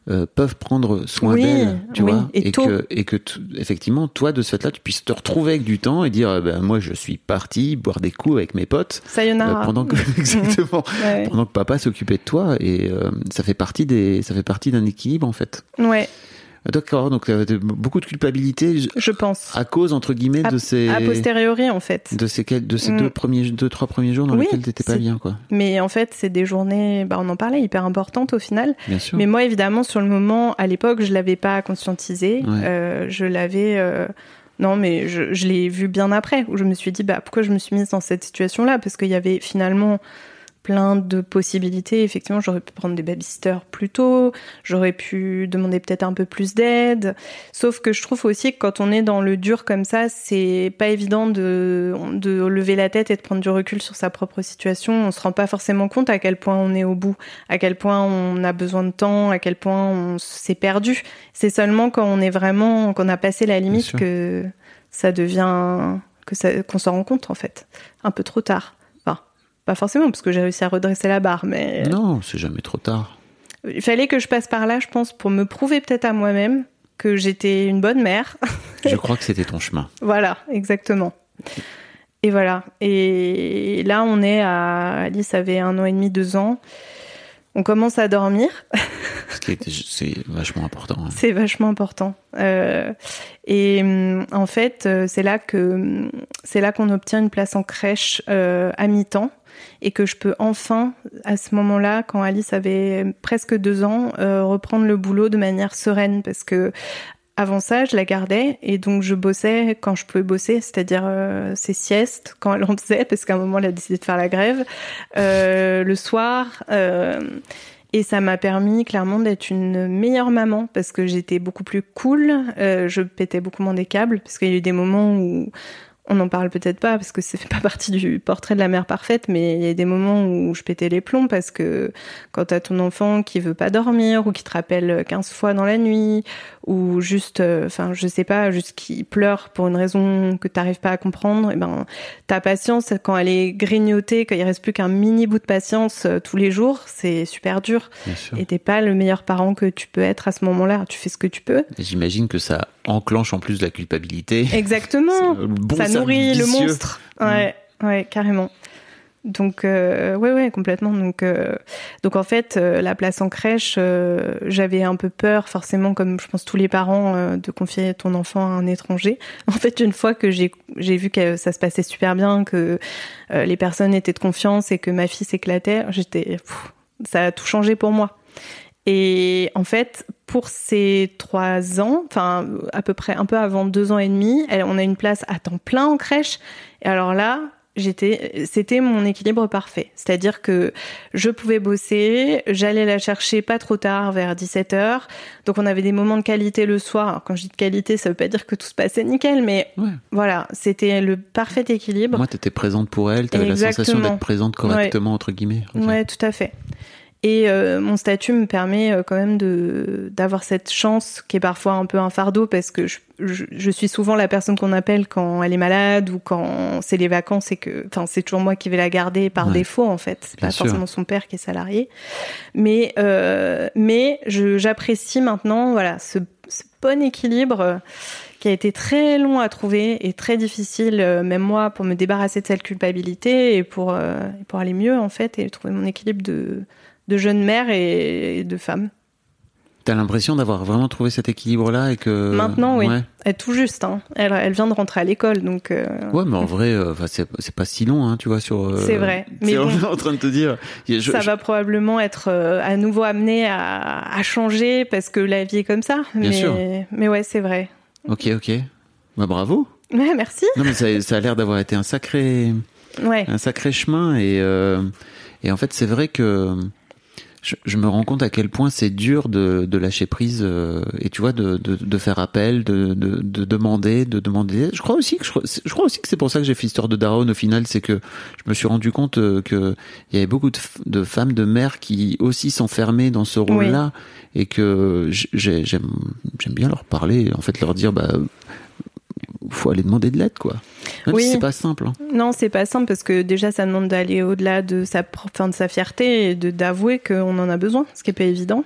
euh, peuvent prendre soin d'elle, tu vois, et, que et que effectivement toi de ce fait-là tu puisses te retrouver avec du temps et dire ben moi je suis parti boire des coups avec mes potes euh, pendant que exactement pendant que papa s'occupait de toi et euh, ça fait partie des ça fait partie d'un équilibre en fait. Ouais. D'accord, donc euh, beaucoup de culpabilité. Je pense. À cause entre guillemets de ces. A posteriori en fait. De ces de ces deux mm. premiers, deux trois premiers jours dans lesquels t'étais pas bien quoi. Mais en fait, c'est des journées, bah on en parlait, hyper importantes au final. Bien sûr. Mais moi évidemment sur le moment, à l'époque, je l'avais pas conscientisé. Euh, je l'avais. Euh... Non, mais je, je l'ai vu bien après, où je me suis dit, bah, pourquoi je me suis mise dans cette situation-là? Parce qu'il y avait finalement plein de possibilités. Effectivement, j'aurais pu prendre des babysitters plus tôt, j'aurais pu demander peut-être un peu plus d'aide. Sauf que je trouve aussi que quand on est dans le dur comme ça, c'est pas évident de, de lever la tête et de prendre du recul sur sa propre situation. On se rend pas forcément compte à quel point on est au bout, à quel point on a besoin de temps, à quel point on s'est perdu. C'est seulement quand on est vraiment, qu'on a passé la limite que ça devient, que ça, qu'on s'en rend compte en fait. Un peu trop tard. Pas forcément, parce que j'ai réussi à redresser la barre, mais. Non, c'est jamais trop tard. Il fallait que je passe par là, je pense, pour me prouver peut-être à moi-même que j'étais une bonne mère. je crois que c'était ton chemin. Voilà, exactement. Et voilà. Et là, on est à. Alice avait un an et demi, deux ans. On commence à dormir. c'est vachement important. Hein. C'est vachement important. Euh, et hum, en fait, euh, c'est là que c'est là qu'on obtient une place en crèche euh, à mi-temps et que je peux enfin, à ce moment-là, quand Alice avait presque deux ans, euh, reprendre le boulot de manière sereine parce que avant ça, je la gardais et donc je bossais quand je pouvais bosser, c'est-à-dire euh, ses siestes quand elle en faisait, parce qu'à un moment elle a décidé de faire la grève, euh, le soir. Euh, et ça m'a permis clairement d'être une meilleure maman parce que j'étais beaucoup plus cool, je pétais beaucoup moins des câbles parce qu'il y a eu des moments où on n'en parle peut-être pas parce que ça fait pas partie du portrait de la mère parfaite, mais il y a des moments où je pétais les plombs parce que quand t'as ton enfant qui veut pas dormir ou qui te rappelle 15 fois dans la nuit ou juste, euh, enfin, je sais pas, juste qui pleure pour une raison que t'arrives pas à comprendre, et ben, ta patience, quand elle est grignotée, quand il reste plus qu'un mini bout de patience euh, tous les jours, c'est super dur. Et t'es pas le meilleur parent que tu peux être à ce moment-là. Tu fais ce que tu peux. J'imagine que ça enclenche en plus la culpabilité. Exactement. Bon ça nourrit le monstre. Ouais, ouais, carrément. Donc, euh, ouais, ouais, complètement. Donc, euh, donc en fait, euh, la place en crèche, euh, j'avais un peu peur, forcément, comme je pense tous les parents, euh, de confier ton enfant à un étranger. En fait, une fois que j'ai vu que ça se passait super bien, que euh, les personnes étaient de confiance et que ma fille s'éclatait, j'étais, ça a tout changé pour moi. Et en fait, pour ces trois ans, enfin à peu près un peu avant deux ans et demi, on a une place à temps plein en crèche. Et alors là, j'étais, c'était mon équilibre parfait. C'est-à-dire que je pouvais bosser, j'allais la chercher pas trop tard, vers 17 heures. Donc on avait des moments de qualité le soir. Alors, quand je dis de qualité, ça veut pas dire que tout se passait nickel, mais Ouais. voilà, c'était le parfait équilibre. Moi, t'étais présente pour elle, t'avais la sensation d'être présente correctement, entre guillemets. Ok. Ouais, tout à fait. Et euh, mon statut me permet euh, quand même de d'avoir cette chance qui est parfois un peu un fardeau parce que je, je, je suis souvent la personne qu'on appelle quand elle est malade ou quand c'est les vacances et que enfin c'est toujours moi qui vais la garder par Ouais. défaut en fait c'est pas sûr. forcément son père qui est salarié mais euh, mais je j'apprécie maintenant voilà ce, ce bon équilibre euh, qui a été très long à trouver et très difficile, euh, même moi, pour me débarrasser de cette culpabilité et pour, euh, pour aller mieux, en fait, et trouver mon équilibre de, de jeune mère et de femme. T'as l'impression d'avoir vraiment trouvé cet équilibre-là et que. Maintenant, oui. Ouais. Elle est tout juste, hein. elle, elle vient de rentrer à l'école, donc... euh, Ouais, mais en vrai, euh, c'est pas si long, hein, tu vois, sur. euh, C'est vrai, mais bon. en train de te dire. je- ça je- va probablement être à nouveau amené à, à changer parce que la vie est comme ça. Bien mais, sûr. mais ouais, c'est vrai. Ok, ok. Bah, bravo. Ouais, merci. Non, mais ça, ça a l'air d'avoir été un sacré, Ouais. un sacré chemin et et en fait, c'est vrai que je, je me rends compte à quel point c'est dur de, de lâcher prise euh, et tu vois de, de, de faire appel, de, de, de demander, de demander. Je crois aussi que je, je crois aussi que c'est pour ça que j'ai fait l'histoire de Daron au final, c'est que je me suis rendu compte euh, que il y avait beaucoup de, femmes, de mères qui aussi s'enfermaient dans ce rôle-là et que j'aime bien leur parler, en fait leur dire bah faut aller demander de l'aide quoi. Même Oui. si c'est pas simple. hein. Non, c'est pas simple parce que déjà ça demande d'aller au-delà de sa enfin, de sa fierté et de d'avouer qu'on en a besoin, ce qui est pas évident.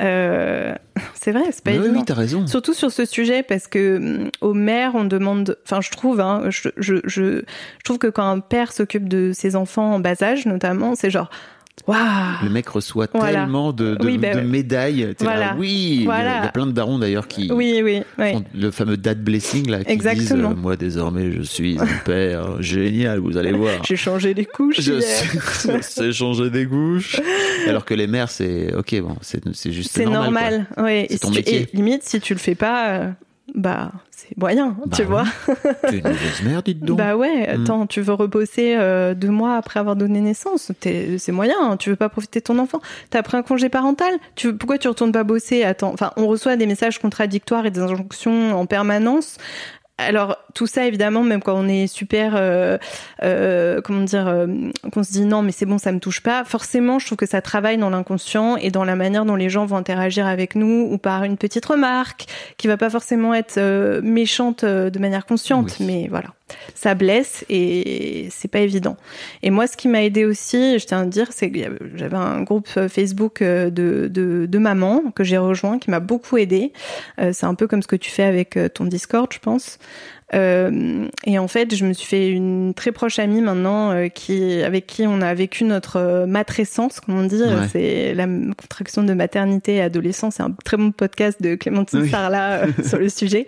Euh, c'est vrai, c'est pas Mais évident. oui, t'as raison. Surtout sur ce sujet parce que hum, aux mères on demande, enfin je trouve, hein, je, je, je, je trouve que quand un père s'occupe de ses enfants en bas âge notamment, c'est genre Le mec reçoit Voilà. tellement de, de, Oui, de ouais. médailles. Là, oui, il y a- Voilà. il y, a plein de darons d'ailleurs qui Oui, oui, oui. font le fameux dad blessing là, qui Exactement. disent euh, moi désormais je suis un père génial, vous allez voir. J'ai changé les couches. Je sais, je sais changer des couches. Alors que les mères, c'est ok, bon, c'est juste C'est normal, ouais. C'est ton si tu- métier. et limite, si tu le fais pas, euh, bah c'est moyen, Bah tu oui. vois. quoi. T'es une mauvaise mère, dites donc. Bah ouais, Mm. attends, tu veux rebosser euh, deux mois après avoir donné naissance, t'es- c'est moyen, hein, tu veux pas profiter de ton enfant? T'as pris un congé parental, tu pourquoi tu retournes pas bosser? Attends, enfin, on reçoit des messages contradictoires et des injonctions en permanence. Alors tout ça évidemment, même quand on est super, euh, euh, comment dire, euh, qu'on se dit non mais c'est bon, ça me touche pas. Forcément, je trouve que ça travaille dans l'inconscient et dans la manière dont les gens vont interagir avec nous ou par une petite remarque qui va pas forcément être euh, méchante euh, de manière consciente, Oui. mais voilà, ça blesse et c'est pas évident. Et moi, ce qui m'a aidé aussi, je tiens à dire, c'est que j'avais un groupe euh, Facebook euh, de, de, mamans que j'ai rejoint, qui m'a beaucoup aidé. Euh, c'est un peu comme ce que tu fais avec ton Discord, je pense. Euh, et en fait, je me suis fait une très proche amie maintenant, euh, qui avec qui on a vécu notre euh, matrescence, comme on dit. Ouais. C'est la contraction de maternité et adolescence. C'est un très bon podcast de Clémentine Oui. Sarlat euh, sur le sujet.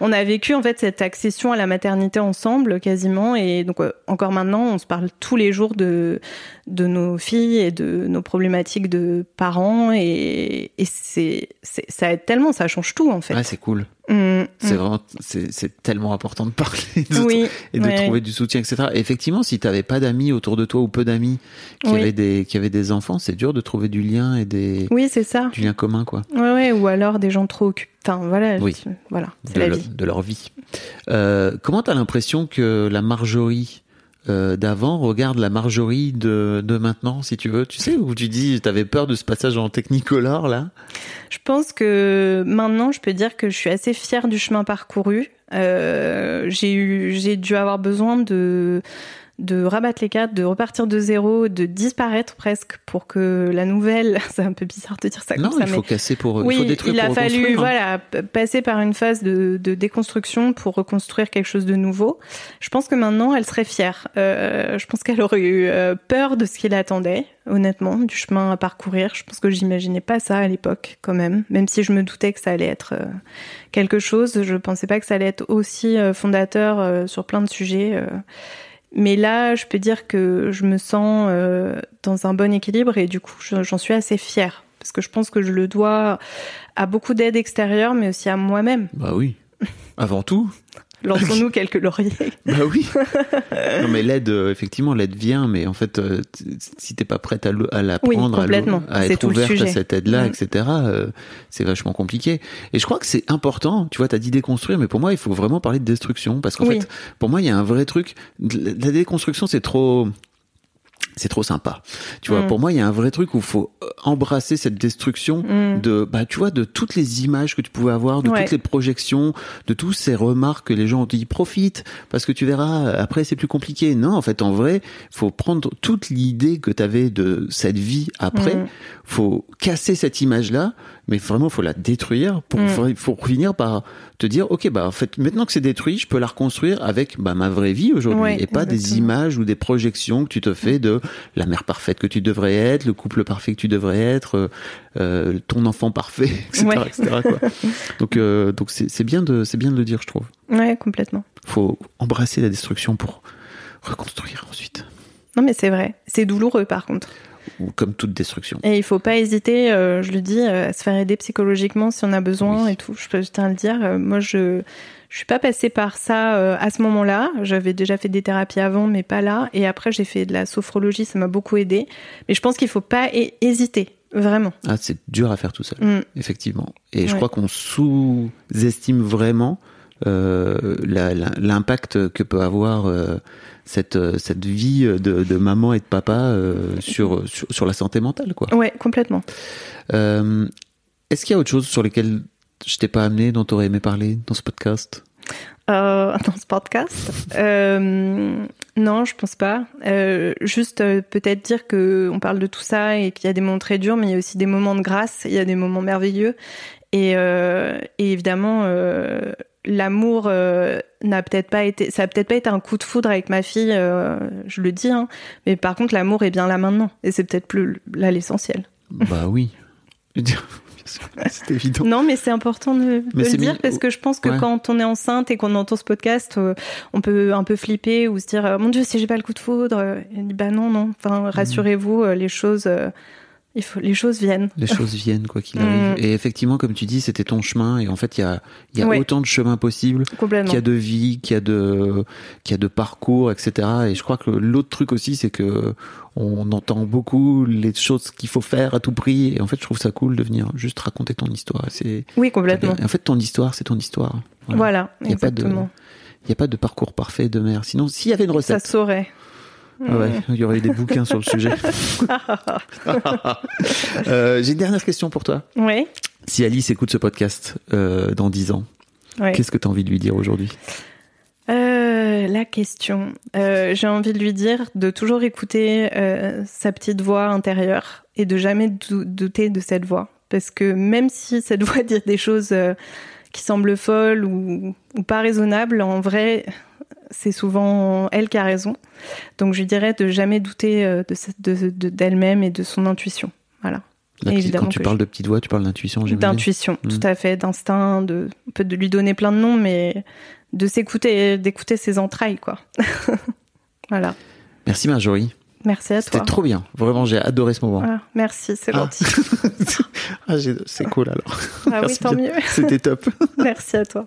On a vécu en fait cette accession à la maternité ensemble quasiment, et donc euh, encore maintenant, on se parle tous les jours de de nos filles et de nos problématiques de parents, et, et c'est c'est- ça aide tellement, ça change tout en fait. Ouais, c'est cool. Mm, C'est vraiment, c'est tellement important de parler d'autres Oui, et de ouais. trouver du soutien, etc. Et effectivement, si tu n'avais pas d'amis autour de toi ou peu d'amis qui, Oui. avaient des, qui avaient des enfants, c'est dur de trouver du lien et des, Oui, c'est ça. du lien commun, quoi. Ouais, ouais, ou alors des gens trop occupés. Enfin, voilà. Oui. Voilà, c'est de, la le- vie. de leur vie. Euh, comment tu as l'impression que la Marjorie euh, d'avant regarde la Marjorie de, de maintenant, si tu veux Tu sais, où tu dis, tu avais peur de ce passage en technicolor, là Je pense que maintenant, je peux dire que je suis assez fière du chemin parcouru. Euh, j'ai eu, j'ai dû avoir besoin de de rabattre les cartes, de repartir de zéro, de disparaître presque pour que la nouvelle. C'est un peu bizarre de dire ça Non, comme ça, il mais faut casser pour. oui, il faut détruire il a pour fallu hein. voilà passer par une phase de, de déconstruction pour reconstruire quelque chose de nouveau. Je pense que maintenant, elle serait fière. Euh, je pense qu'elle aurait eu euh, peur de ce qui l'attendait, honnêtement, du chemin à parcourir. Je pense que j'imaginais pas ça à l'époque, quand même. Même si je me doutais que ça allait être euh, quelque chose, je pensais pas que ça allait être aussi euh, fondateur sur plein de sujets. Mais là, je peux dire que je me sens euh, dans un bon équilibre et du coup, je- j'en suis assez fière. Parce que je pense que je le dois à beaucoup d'aide extérieure, mais aussi à moi-même. Bah oui. Avant tout. Lançons-nous quelques lauriers. Bah oui. non mais l'aide, euh, effectivement, l'aide vient, mais en fait, euh, si t'es pas prête à, le- à la prendre, à, complètement. être ouverte à cette aide-là, Mm. etc., euh, c'est vachement compliqué. Et je crois que c'est important. Tu vois, t'as dit déconstruire, mais pour moi, il faut vraiment parler de destruction, parce qu'en Oui. fait, pour moi, il y a un vrai truc. La déconstruction, c'est trop. C'est trop sympa. Tu vois, Mm. pour moi, il y a un vrai truc où il faut euh, embrasser cette destruction Mm. de, bah, tu vois, de toutes les images que tu pouvais avoir, de Ouais. toutes les projections, de tous ces remarques que les gens ont dit, profite, parce que tu verras, après, c'est plus compliqué. Non, en fait, en vrai, faut prendre toute l'idée que tu avais de cette vie après, Mm. faut casser cette image-là, mais vraiment, faut la détruire pour, Mm. faut finir par te dire, ok, bah, en fait, maintenant que c'est détruit, je peux la reconstruire avec, bah, ma vraie vie aujourd'hui, Ouais, et pas des images ou des projections que tu te fais de la mère parfaite que tu devrais être, le couple parfait que tu devrais être, euh, euh, ton enfant parfait, etc., Ouais. etc., quoi. Donc, euh, donc c'est c'est bien de, c'est bien de le dire, je trouve. Ouais, complètement. Faut embrasser la destruction pour reconstruire ensuite, Non, mais c'est vrai. C'est douloureux, par contre. Comme toute destruction. Et il faut pas hésiter, euh, je le dis, euh, à se faire aider psychologiquement si on a besoin Oui. et tout. Je, peux- tiens à le dire. Euh, moi, je je suis pas passée par ça à ce moment-là. J'avais déjà fait des thérapies avant, mais pas là. Et après, j'ai fait de la sophrologie, ça m'a beaucoup aidé. Mais je pense qu'il faut pas hé- hésiter, vraiment. Ah, c'est dur à faire tout seul, Mm. effectivement. Et je crois qu'on sous-estime vraiment l'impact que peut avoir euh, cette, euh, cette vie de, de maman et de papa euh, sur, sur, sur la santé mentale, quoi. Ouais, complètement. Euh, Est-ce qu'il y a autre chose sur lesquelles je t'ai pas amené, dont tu aurais aimé parler dans ce podcast? Euh, dans ce podcast? Euh, Non, je pense pas. Euh, juste euh, peut-être dire que on parle de tout ça et qu'il y a des moments très durs, mais il y a aussi des moments de grâce, il y a des moments merveilleux. Et, euh, et évidemment, euh, l'amour euh, n'a peut-être pas été, ça a peut-être pas été un coup de foudre avec ma fille, euh, je le dis, hein, mais par contre, l'amour est bien là maintenant, et c'est peut-être plus là l'essentiel. Bah oui. Je veux dire, bien sûr, C'est évident. Non, mais c'est important de, le dire mis- parce que je pense que Ouais. quand on est enceinte et qu'on entend ce podcast, euh, on peut un peu flipper ou se dire mon Dieu si j'ai pas le coup de foudre. Et bah non non. Enfin rassurez-vous, euh, les choses, euh, il faut les choses viennent. Les choses viennent, quoi qu'il Mm. arrive. Et effectivement, comme tu dis, c'était ton chemin. Et en fait, il y a, il y a Ouais. autant de chemins possibles Complètement. qu'il y a de vie, qu'il y a de, qu'il y a de parcours, etc. Et je crois que l'autre truc aussi, c'est que on entend beaucoup les choses qu'il faut faire à tout prix. Et en fait, je trouve ça cool de venir juste raconter ton histoire. C'est, Oui complètement. en fait, ton histoire, c'est ton histoire. Voilà, y a pas de- exactement. Il n'y a pas de parcours parfait de mère. Sinon, s'il y avait une Ça recette, se saurait. Ah ouais, il y aurait eu des bouquins sur le sujet. Euh, J'ai une dernière question pour toi. Ouais. Si Alice écoute ce podcast euh, dans 10 ans, qu'est-ce que tu as envie de lui dire aujourd'hui? Euh, la question. J'ai envie de lui dire de toujours écouter sa petite voix intérieure et de jamais dou- douter de cette voix. Parce que même si cette voix dit des choses qui semblent folles ou, ou pas raisonnables, en vrai, c'est souvent elle qui a raison. Donc je lui dirais de jamais douter euh, de cette- de- de- d'elle-même et de son intuition. Voilà. Évidemment Quand tu parles je- de petite voix, tu parles d'intuition, j'imagine. D'intuition, Mm. tout à fait, d'instinct, de, on peut de lui donner plein de noms, mais de s'écouter, d'écouter ses entrailles, quoi. voilà. Merci Marjorie. Merci à C'était toi. trop bien. Vraiment, j'ai adoré ce moment. Ah, merci, c'est Ah. gentil. Ah, c'est cool alors. Ah oui, tant bien. mieux. C'était top. merci à toi.